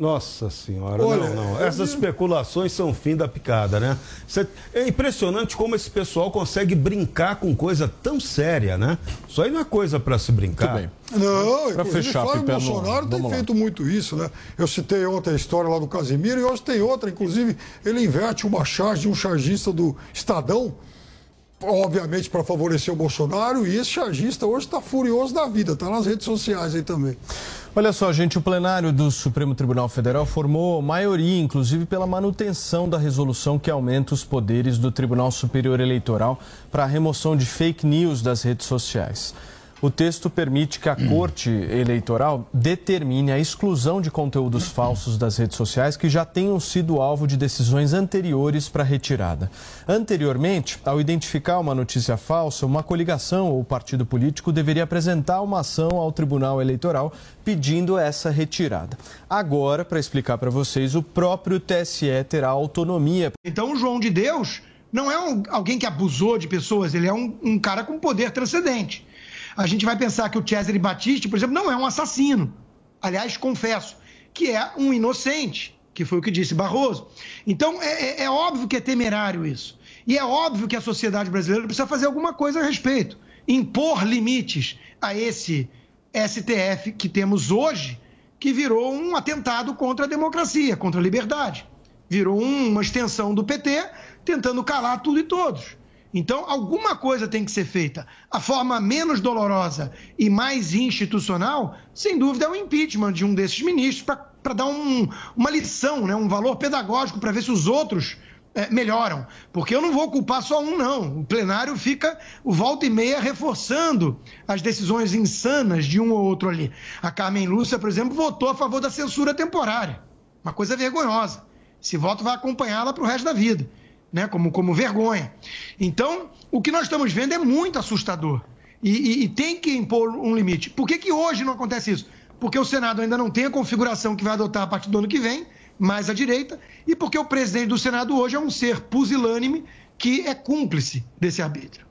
Nossa senhora, Olha, não, não. Essas especulações são fim da picada, né? É impressionante como esse pessoal consegue brincar com coisa tão séria, né? Isso aí não é coisa para se brincar. Muito bem. Não, pra fechar, Flávio Bolsonaro tem feito muito isso, né? Eu citei ontem a história lá do Casimiro e hoje tem outra, inclusive, ele inverte uma charge de um chargista do Estadão obviamente para favorecer o Bolsonaro, e esse chargista hoje está furioso da vida, está nas redes sociais aí também. Olha só, gente, o plenário do Supremo Tribunal Federal formou maioria, inclusive pela manutenção da resolução que aumenta os poderes do Tribunal Superior Eleitoral para a remoção de fake news das redes sociais. O texto permite que a Corte Eleitoral determine a exclusão de conteúdos falsos das redes sociais que já tenham sido alvo de decisões anteriores para retirada. Anteriormente, ao identificar uma notícia falsa, uma coligação ou partido político deveria apresentar uma ação ao Tribunal Eleitoral pedindo essa retirada. Agora, para explicar para vocês, o próprio TSE terá autonomia. Então, o João de Deus não é um, alguém que abusou de pessoas, ele é um, um cara com poder transcendente a gente vai pensar que o Cesare Battisti, por exemplo, não é um assassino. Aliás, confesso que é um inocente, que foi o que disse Barroso. Então, é, é, é óbvio que é temerário isso. E é óbvio que a sociedade brasileira precisa fazer alguma coisa a respeito. Impor limites a esse STF que temos hoje, que virou um atentado contra a democracia, contra a liberdade. Virou uma extensão do PT tentando calar tudo e todos. Então, alguma coisa tem que ser feita. A forma menos dolorosa e mais institucional, sem dúvida, é o impeachment de um desses ministros para dar um, uma lição, né, um valor pedagógico para ver se os outros é, melhoram. Porque eu não vou culpar só um, não. O plenário fica, o volta e meia, reforçando as decisões insanas de um ou outro ali. A Carmen Lúcia, por exemplo, votou a favor da censura temporária. Uma coisa vergonhosa. Esse voto vai acompanhá-la para o resto da vida, né? como, como vergonha. Então, o que nós estamos vendo é muito assustador. E, e, e tem que impor um limite. Por que, que hoje não acontece isso? Porque o Senado ainda não tem a configuração que vai adotar a partir do ano que vem mais à direita, e porque o presidente do Senado hoje é um ser pusilânime que é cúmplice desse arbítrio.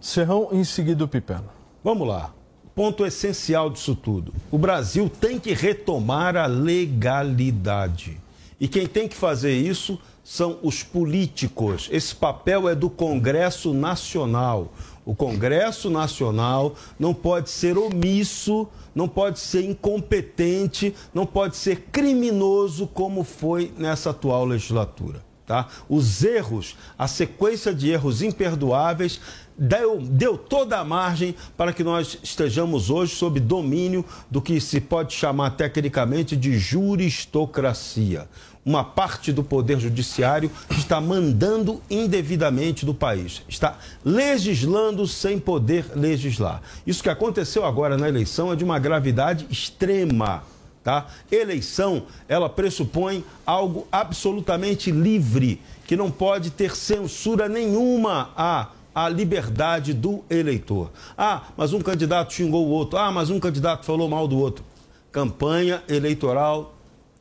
Serrão, em seguida o Pipeno. Vamos lá. Ponto essencial disso tudo. O Brasil tem que retomar a legalidade. E quem tem que fazer isso são os políticos. Esse papel é do Congresso Nacional. O Congresso Nacional não pode ser omisso, não pode ser incompetente, não pode ser criminoso como foi nessa atual legislatura. Tá? Os erros, a sequência de erros imperdoáveis deu, deu toda a margem para que nós estejamos hoje sob domínio do que se pode chamar tecnicamente de juristocracia uma parte do Poder Judiciário está mandando indevidamente do país, está legislando sem poder legislar. Isso que aconteceu agora na eleição é de uma gravidade extrema. Tá? Eleição, ela pressupõe algo absolutamente livre, que não pode ter censura nenhuma a a liberdade do eleitor. Ah, mas um candidato xingou o outro. Ah, mas um candidato falou mal do outro. Campanha eleitoral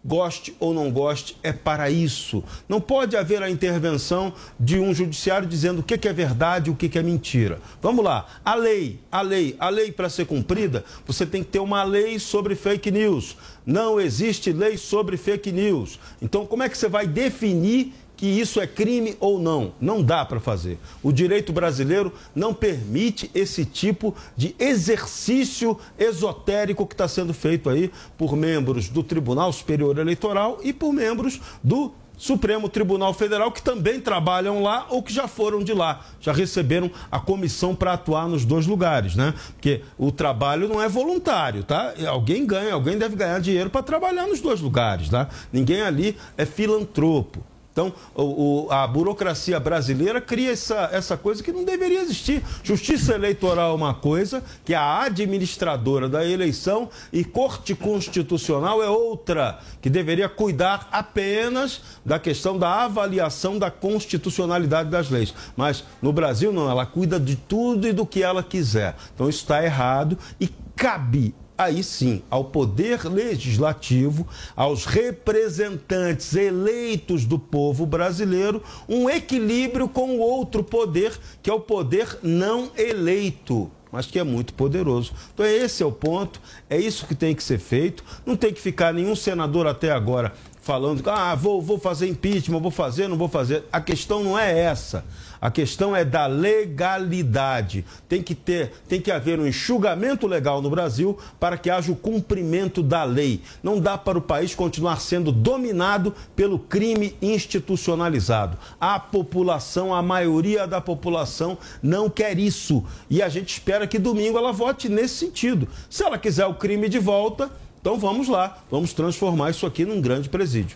goste ou não goste, é para isso. Não pode haver a intervenção de um judiciário dizendo o que é verdade e o que é mentira. Vamos lá, a lei, a lei, a lei para ser cumprida, você tem que ter uma lei sobre fake news. Não existe lei sobre fake news. Então, como é que você vai definir que isso é crime ou não. Não dá para fazer. O direito brasileiro não permite esse tipo de exercício esotérico que está sendo feito aí por membros do Tribunal Superior Eleitoral e por membros do Supremo Tribunal Federal, que também trabalham lá ou que já foram de lá, já receberam a comissão para atuar nos dois lugares, né? Porque o trabalho não é voluntário, tá? Alguém ganha, alguém deve ganhar dinheiro para trabalhar nos dois lugares, tá? Ninguém ali é filantropo. Então, o, o, a burocracia brasileira cria essa, essa coisa que não deveria existir. Justiça eleitoral é uma coisa, que é a administradora da eleição, e Corte Constitucional é outra, que deveria cuidar apenas da questão da avaliação da constitucionalidade das leis. Mas no Brasil, não, ela cuida de tudo e do que ela quiser. Então, isso está errado e cabe aí sim ao poder legislativo, aos representantes eleitos do povo brasileiro, um equilíbrio com o outro poder, que é o poder não eleito mas que é muito poderoso. Então, esse é o ponto, é isso que tem que ser feito. Não tem que ficar nenhum senador até agora falando, ah, vou, vou fazer impeachment, vou fazer, não vou fazer. A questão não é essa. A questão é da legalidade. Tem que ter, tem que haver um enxugamento legal no Brasil para que haja o cumprimento da lei. Não dá para o país continuar sendo dominado pelo crime institucionalizado. A população, a maioria da população não quer isso. E a gente espera que domingo ela vote nesse sentido. Se ela quiser o crime de volta, então vamos lá, vamos transformar isso aqui num grande presídio.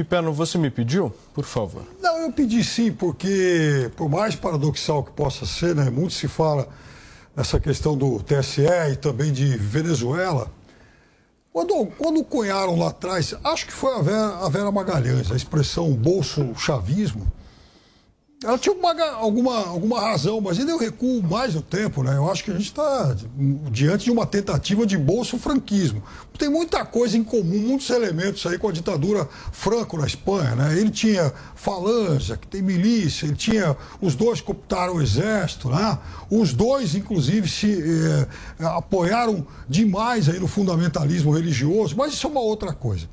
Piperno, você me pediu? Por favor. Não, eu pedi sim, porque por mais paradoxal que possa ser, né, muito se fala nessa questão do TSE e também de Venezuela. Quando, quando cunharam lá atrás, acho que foi a Vera, a Vera Magalhães, a expressão bolso-chavismo, ela tinha uma, alguma, alguma razão, mas ainda eu recuo mais no tempo, né? Eu acho que a gente está diante de uma tentativa de bolso-franquismo. Tem muita coisa em comum, muitos elementos aí com a ditadura Franco na Espanha, né? Ele tinha falange, que tem milícia, ele tinha. Os dois cooptaram o exército, né? Os dois, inclusive, se eh, apoiaram demais aí no fundamentalismo religioso, mas isso é uma outra coisa.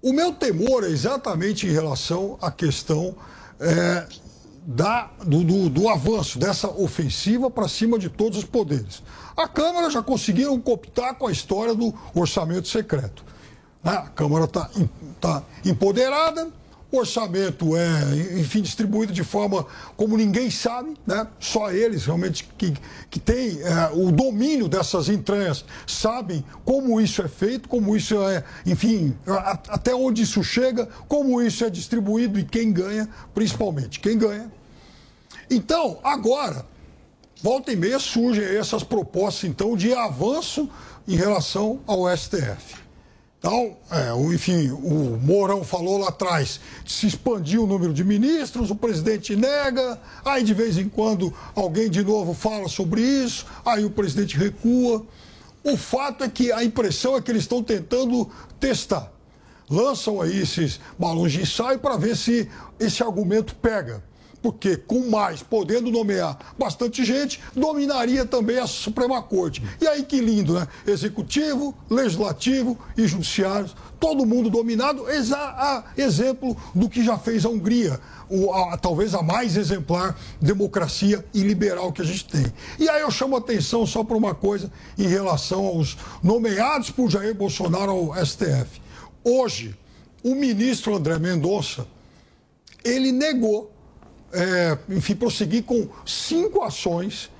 O meu temor é exatamente em relação à questão. Eh, da, do, do, do, avanço dessa ofensiva para cima de todos os poderes. A Câmara já conseguiu cooptar com a história do orçamento secreto. Né? A Câmara está tá empoderada, orçamento é, enfim, distribuído de forma como ninguém sabe, né? Só eles realmente que, que têm é, o domínio dessas entranhas sabem como isso é feito, como isso é, enfim, a, até onde isso chega, como isso é distribuído e quem ganha, principalmente. Quem ganha. Então, agora, volta e meia surgem essas propostas, então, de avanço em relação ao STF. Então, é, o, enfim, o Mourão falou lá atrás, se expandiu o número de ministros, o presidente nega, aí de vez em quando alguém de novo fala sobre isso, aí o presidente recua. O fato é que a impressão é que eles estão tentando testar. Lançam aí esses balões de ensaio para ver se esse argumento pega porque com mais, podendo nomear bastante gente, dominaria também a Suprema Corte. E aí que lindo, né? Executivo, legislativo e judiciário, todo mundo dominado, a exemplo do que já fez a Hungria, o, a, talvez a mais exemplar democracia e liberal que a gente tem. E aí eu chamo a atenção só para uma coisa em relação aos nomeados por Jair Bolsonaro ao STF. Hoje, o ministro André Mendonça, ele negou é, enfim, prosseguir com cinco ações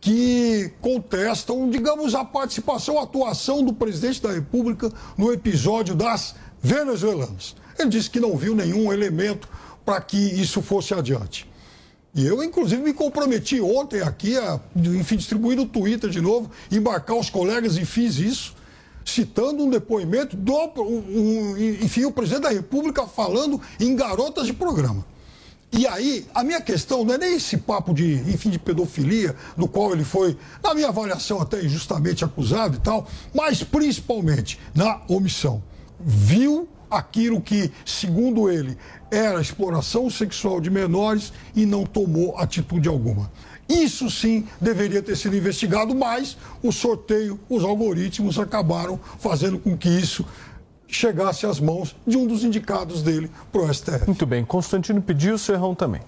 que contestam, digamos, a participação, a atuação do presidente da República no episódio das venezuelanas. Ele disse que não viu nenhum elemento para que isso fosse adiante. E eu, inclusive, me comprometi ontem aqui a, enfim, distribuir no Twitter de novo, embarcar os colegas e fiz isso, citando um depoimento do, um, um, enfim, o presidente da República falando em garotas de programa. E aí, a minha questão não é nem esse papo de, enfim, de pedofilia, do qual ele foi, na minha avaliação, até injustamente acusado e tal, mas principalmente na omissão. Viu aquilo que, segundo ele, era exploração sexual de menores e não tomou atitude alguma. Isso sim deveria ter sido investigado, mas o sorteio, os algoritmos acabaram fazendo com que isso chegasse às mãos de um dos indicados dele para o STF. Muito bem. Constantino pediu, o Serrão também.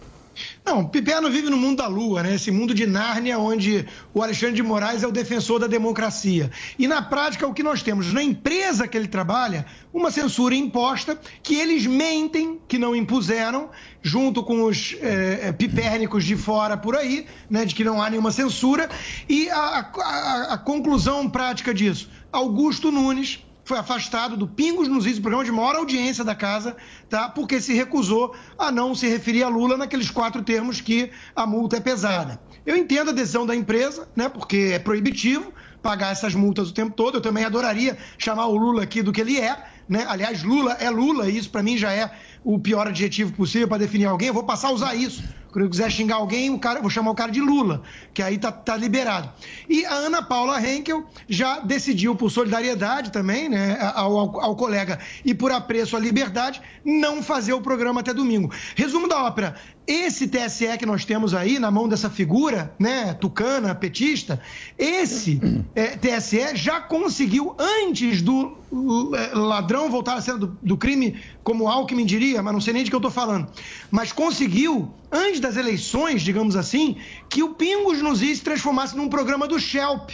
Não, Piperno vive no mundo da lua, né? Esse mundo de Nárnia, onde o Alexandre de Moraes é o defensor da democracia. E na prática, o que nós temos na empresa que ele trabalha, uma censura imposta, que eles mentem que não impuseram, junto com os é, pipérnicos de fora por aí, né? De que não há nenhuma censura. E a, a, a conclusão prática disso, Augusto Nunes foi afastado do Pingos nos Is, o programa de maior audiência da casa, tá? porque se recusou a não se referir a Lula naqueles quatro termos que a multa é pesada. Eu entendo a decisão da empresa, né? porque é proibitivo pagar essas multas o tempo todo. Eu também adoraria chamar o Lula aqui do que ele é. Né? Aliás, Lula é Lula, e isso para mim já é o pior adjetivo possível para definir alguém. Eu vou passar a usar isso quando eu quiser xingar alguém, o cara, vou chamar o cara de Lula, que aí tá, tá liberado. E a Ana Paula Henkel já decidiu, por solidariedade também, né, ao, ao, colega e por apreço à liberdade, não fazer o programa até domingo. Resumo da ópera: esse TSE que nós temos aí na mão dessa figura, né, tucana, petista, esse é, TSE já conseguiu, antes do é, ladrão voltar a cena do, do crime, como Alckmin diria, mas não sei nem de que eu estou falando, mas conseguiu, antes das eleições, digamos assim, que o Pingos nos Is se transformasse num programa do Shelp.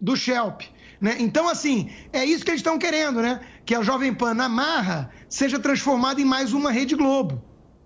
Do Shelp. Né? Então, assim, é isso que eles estão querendo, né? Que a Jovem Pan na marra seja transformada em mais uma Rede Globo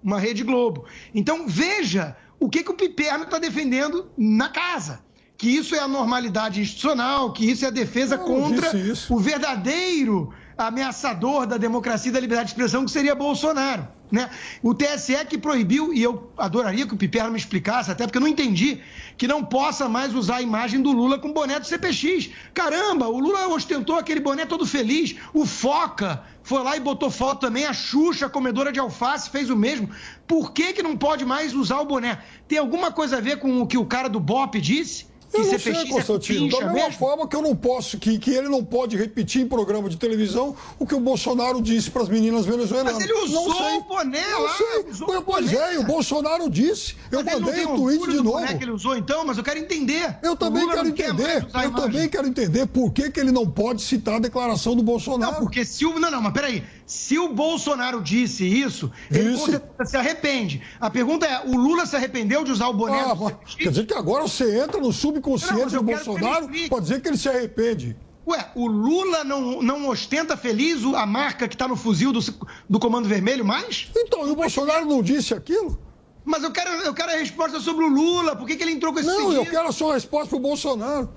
uma Rede Globo. Então veja o que, que o Piperno está defendendo na casa. Que isso é a normalidade institucional, que isso é a defesa contra o verdadeiro ameaçador da democracia e da liberdade de expressão, que seria Bolsonaro. Né? O TSE que proibiu, e eu adoraria que o Piperno me explicasse, até porque eu não entendi, que não possa mais usar a imagem do Lula com boné do CPX. Caramba, o Lula ostentou aquele boné todo feliz, o Foca foi lá e botou foto também, a Xuxa, comedora de alface, fez o mesmo. Por que, que não pode mais usar o boné? Tem alguma coisa a ver com o que o cara do BOP disse? Eu não sei, é Constantino. Da mesma mesmo? forma que eu não posso, que, que ele não pode repetir em programa de televisão o que o Bolsonaro disse para as meninas venezuelanas. Mas ele usou não sei, o boné não lá. Sei. Usou pois é, o Bolsonaro disse. Eu mas mandei o tweet de novo. que ele usou então, mas eu quero entender. Eu também quero entender. Eu também quero entender por que, que ele não pode citar a declaração do Bolsonaro. Não, porque se o. Não, não, mas peraí. Se o Bolsonaro disse isso, ele se arrepende. A pergunta é: o Lula se arrependeu de usar o boné? Ah, quer dizer que agora você entra no subconsciente do Bolsonaro, pode dizer que ele se arrepende. Ué, o Lula não, não ostenta feliz a marca que está no fuzil do, do Comando Vermelho mais? Então, e o Bolsonaro não disse aquilo? Mas eu quero, eu quero a resposta sobre o Lula. Por que, que ele entrou com esse Não, eu quero a sua resposta pro Bolsonaro.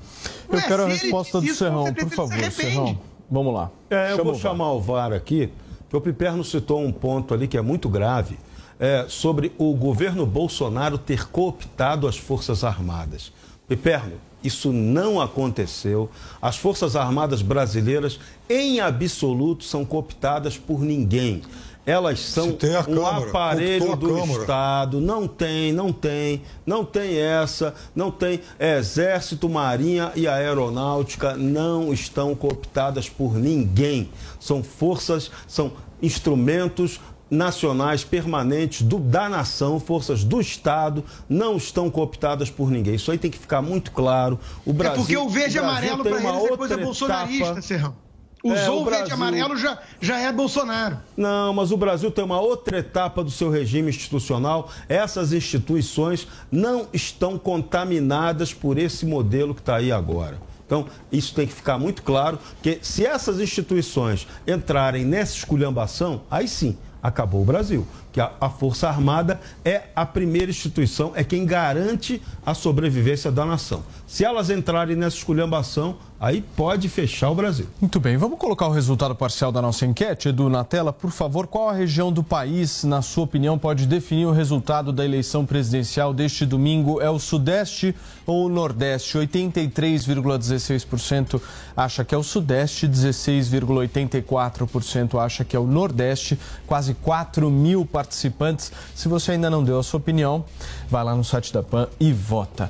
Eu Ué, quero a resposta do Serrão, com por favor, se arrepende. Serrão. Vamos lá. É, eu Chama vou chamar o VAR aqui, porque o Piperno citou um ponto ali que é muito grave, é, sobre o governo Bolsonaro ter cooptado as Forças Armadas. Piperno, isso não aconteceu. As Forças Armadas brasileiras, em absoluto, são cooptadas por ninguém. Elas são Se tem a um Câmara, aparelho do Câmara. Estado. Não tem, não tem, não tem essa, não tem. Exército, Marinha e Aeronáutica não estão cooptadas por ninguém. São forças, são instrumentos nacionais permanentes do, da nação, forças do Estado, não estão cooptadas por ninguém. Isso aí tem que ficar muito claro. O Brasil, é porque o verde e amarelo para eles é coisa bolsonarista, etapa. Serrão. É, Usou o o verde Brasil- amarelo, já, já é Bolsonaro. Não, mas o Brasil tem uma outra etapa do seu regime institucional. Essas instituições não estão contaminadas por esse modelo que está aí agora. Então, isso tem que ficar muito claro, porque se essas instituições entrarem nessa esculhambação, aí sim, acabou o Brasil. Que a, a Força Armada é a primeira instituição, é quem garante a sobrevivência da nação. Se elas entrarem nessa esculhambação, aí pode fechar o Brasil. Muito bem, vamos colocar o resultado parcial da nossa enquete, Edu, na tela. Por favor, qual a região do país, na sua opinião, pode definir o resultado da eleição presidencial deste domingo? É o Sudeste ou o Nordeste? 83,16% acha que é o Sudeste, 16,84% acha que é o Nordeste. Quase 4 mil participantes. Se você ainda não deu a sua opinião, vai lá no site da PAN e vota.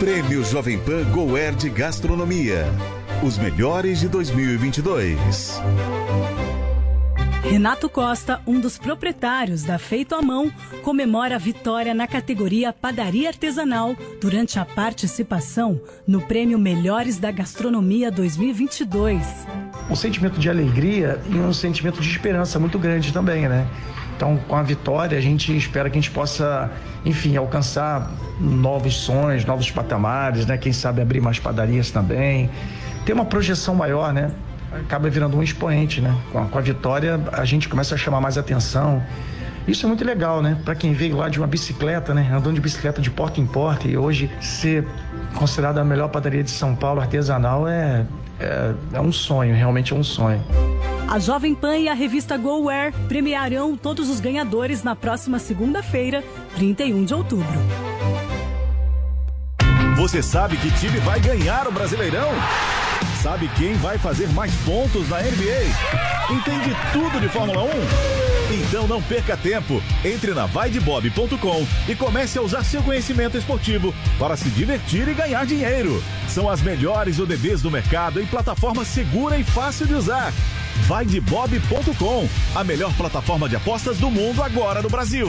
Prêmio Jovem Pan Goer de Gastronomia. Os melhores de 2022. Renato Costa, um dos proprietários da Feito à Mão, comemora a vitória na categoria Padaria Artesanal durante a participação no Prêmio Melhores da Gastronomia 2022. um sentimento de alegria e um sentimento de esperança muito grande também, né? Então, com a vitória, a gente espera que a gente possa, enfim, alcançar novos sonhos, novos patamares, né? Quem sabe abrir mais padarias também. Ter uma projeção maior, né? Acaba virando um expoente, né? Com a, com a vitória, a gente começa a chamar mais atenção. Isso é muito legal, né? Para quem veio lá de uma bicicleta, né? Andando de bicicleta de porta em porta e hoje ser considerada a melhor padaria de São Paulo artesanal é, é, é um sonho, realmente é um sonho. A Jovem Pan e a revista GoWare premiarão todos os ganhadores na próxima segunda-feira, 31 de outubro. Você sabe que time vai ganhar o Brasileirão? Sabe quem vai fazer mais pontos na NBA? Entende tudo de Fórmula 1? Então não perca tempo. Entre na vaidebob.com e comece a usar seu conhecimento esportivo para se divertir e ganhar dinheiro. São as melhores ODBs do mercado em plataforma segura e fácil de usar. Vaidebob.com, a melhor plataforma de apostas do mundo agora no Brasil.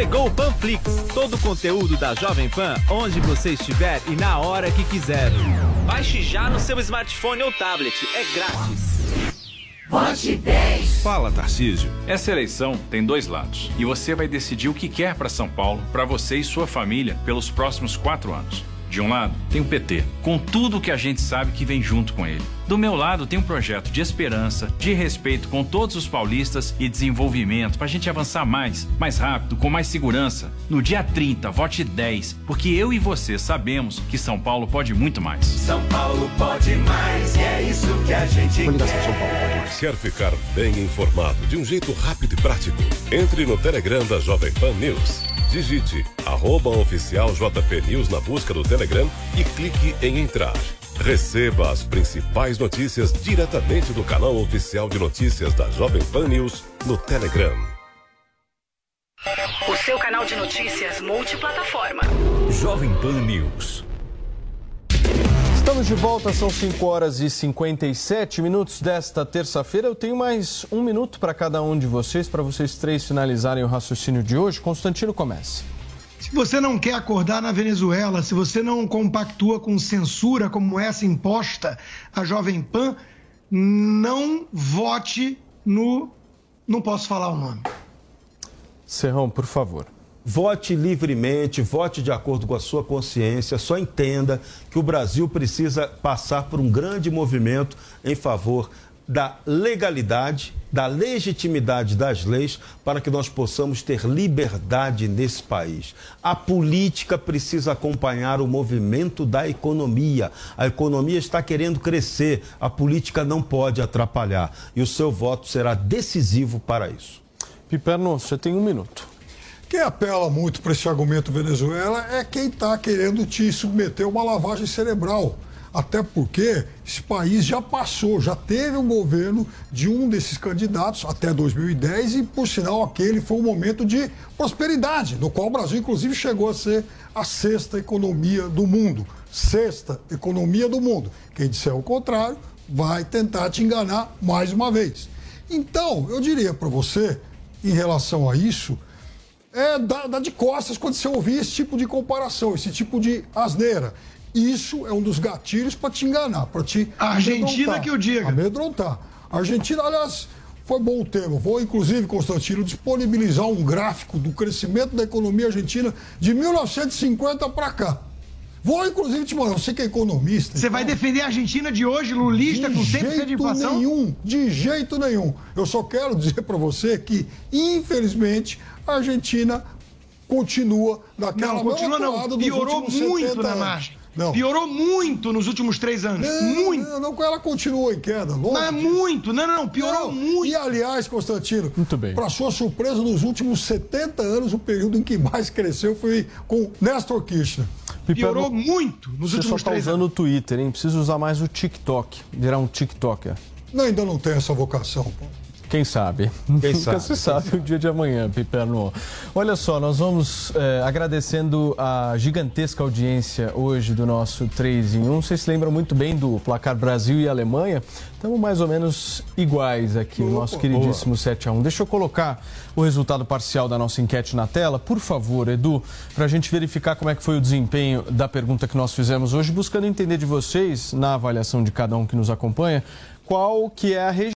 Chegou o Panflix, todo o conteúdo da Jovem Pan, onde você estiver e na hora que quiser. Baixe já no seu smartphone ou tablet, é grátis. Vote 10. Fala, Tarcísio. Essa eleição tem dois lados. E você vai decidir o que quer para São Paulo, para você e sua família, pelos próximos quatro anos. De um lado, tem o PT, com tudo o que a gente sabe que vem junto com ele. Do meu lado, tem um projeto de esperança, de respeito com todos os paulistas e desenvolvimento para a gente avançar mais, mais rápido, com mais segurança. No dia 30, vote 10, porque eu e você sabemos que São Paulo pode muito mais. São Paulo pode mais e é isso que a gente quer. Quer ficar bem informado de um jeito rápido e prático? Entre no Telegram da Jovem Pan News. Digite arroba oficial JP News na busca do Telegram e clique em entrar. Receba as principais notícias diretamente do canal oficial de notícias da Jovem Pan News no Telegram. O seu canal de notícias multiplataforma. Jovem Pan News. Estamos de volta, são 5 horas e 57 minutos desta terça-feira. Eu tenho mais um minuto para cada um de vocês, para vocês três finalizarem o raciocínio de hoje. Constantino, comece. Se você não quer acordar na Venezuela, se você não compactua com censura como essa imposta à Jovem Pan, não vote no. Não posso falar o nome. Serrão, por favor. Vote livremente, vote de acordo com a sua consciência. Só entenda que o Brasil precisa passar por um grande movimento em favor da legalidade, da legitimidade das leis, para que nós possamos ter liberdade nesse país. A política precisa acompanhar o movimento da economia. A economia está querendo crescer, a política não pode atrapalhar. E o seu voto será decisivo para isso. Piperno, você tem um minuto. Quem apela muito para esse argumento Venezuela é quem está querendo te submeter a uma lavagem cerebral. Até porque esse país já passou, já teve um governo de um desses candidatos até 2010 e, por sinal, aquele foi um momento de prosperidade, no qual o Brasil, inclusive, chegou a ser a sexta economia do mundo. Sexta economia do mundo. Quem disser o contrário vai tentar te enganar mais uma vez. Então, eu diria para você, em relação a isso, é dar, dar de costas quando você ouvir esse tipo de comparação, esse tipo de asneira. Isso é um dos gatilhos para te enganar, para te. A Argentina que eu diga. Amedrontar. Argentina, aliás, foi bom o termo. Vou, inclusive, Constantino, disponibilizar um gráfico do crescimento da economia argentina de 1950 para cá. Vou, inclusive, te mandar, você que é economista. Você então, vai defender a Argentina de hoje, lulista, de com 100% de inflação? nenhum, de jeito nenhum. Eu só quero dizer para você que, infelizmente, a Argentina continua naquela Não, continua não. Piorou muito na margem. Não. Piorou muito nos últimos três anos. Não, muito. Não, não, ela continua em queda. Longe Mas muito. Não, não, não. Piorou não. muito. E, aliás, Constantino, muito bem. para sua surpresa, nos últimos 70 anos, o período em que mais cresceu foi com Néstor Kirchner. Piorou muito nos Você últimos só tá três usando anos. o Twitter, hein? Precisa usar mais o TikTok. Virar um TikToker. Não, ainda não tem essa vocação, pô. Quem sabe? Quem Nunca sabe, se sabe o dia de amanhã, Piperno. Olha só, nós vamos é, agradecendo a gigantesca audiência hoje do nosso 3 em 1. Vocês se lembram muito bem do placar Brasil e Alemanha? Estamos mais ou menos iguais aqui, o nosso queridíssimo 7 a 1. Deixa eu colocar o resultado parcial da nossa enquete na tela, por favor, Edu, para a gente verificar como é que foi o desempenho da pergunta que nós fizemos hoje, buscando entender de vocês, na avaliação de cada um que nos acompanha, qual que é a região.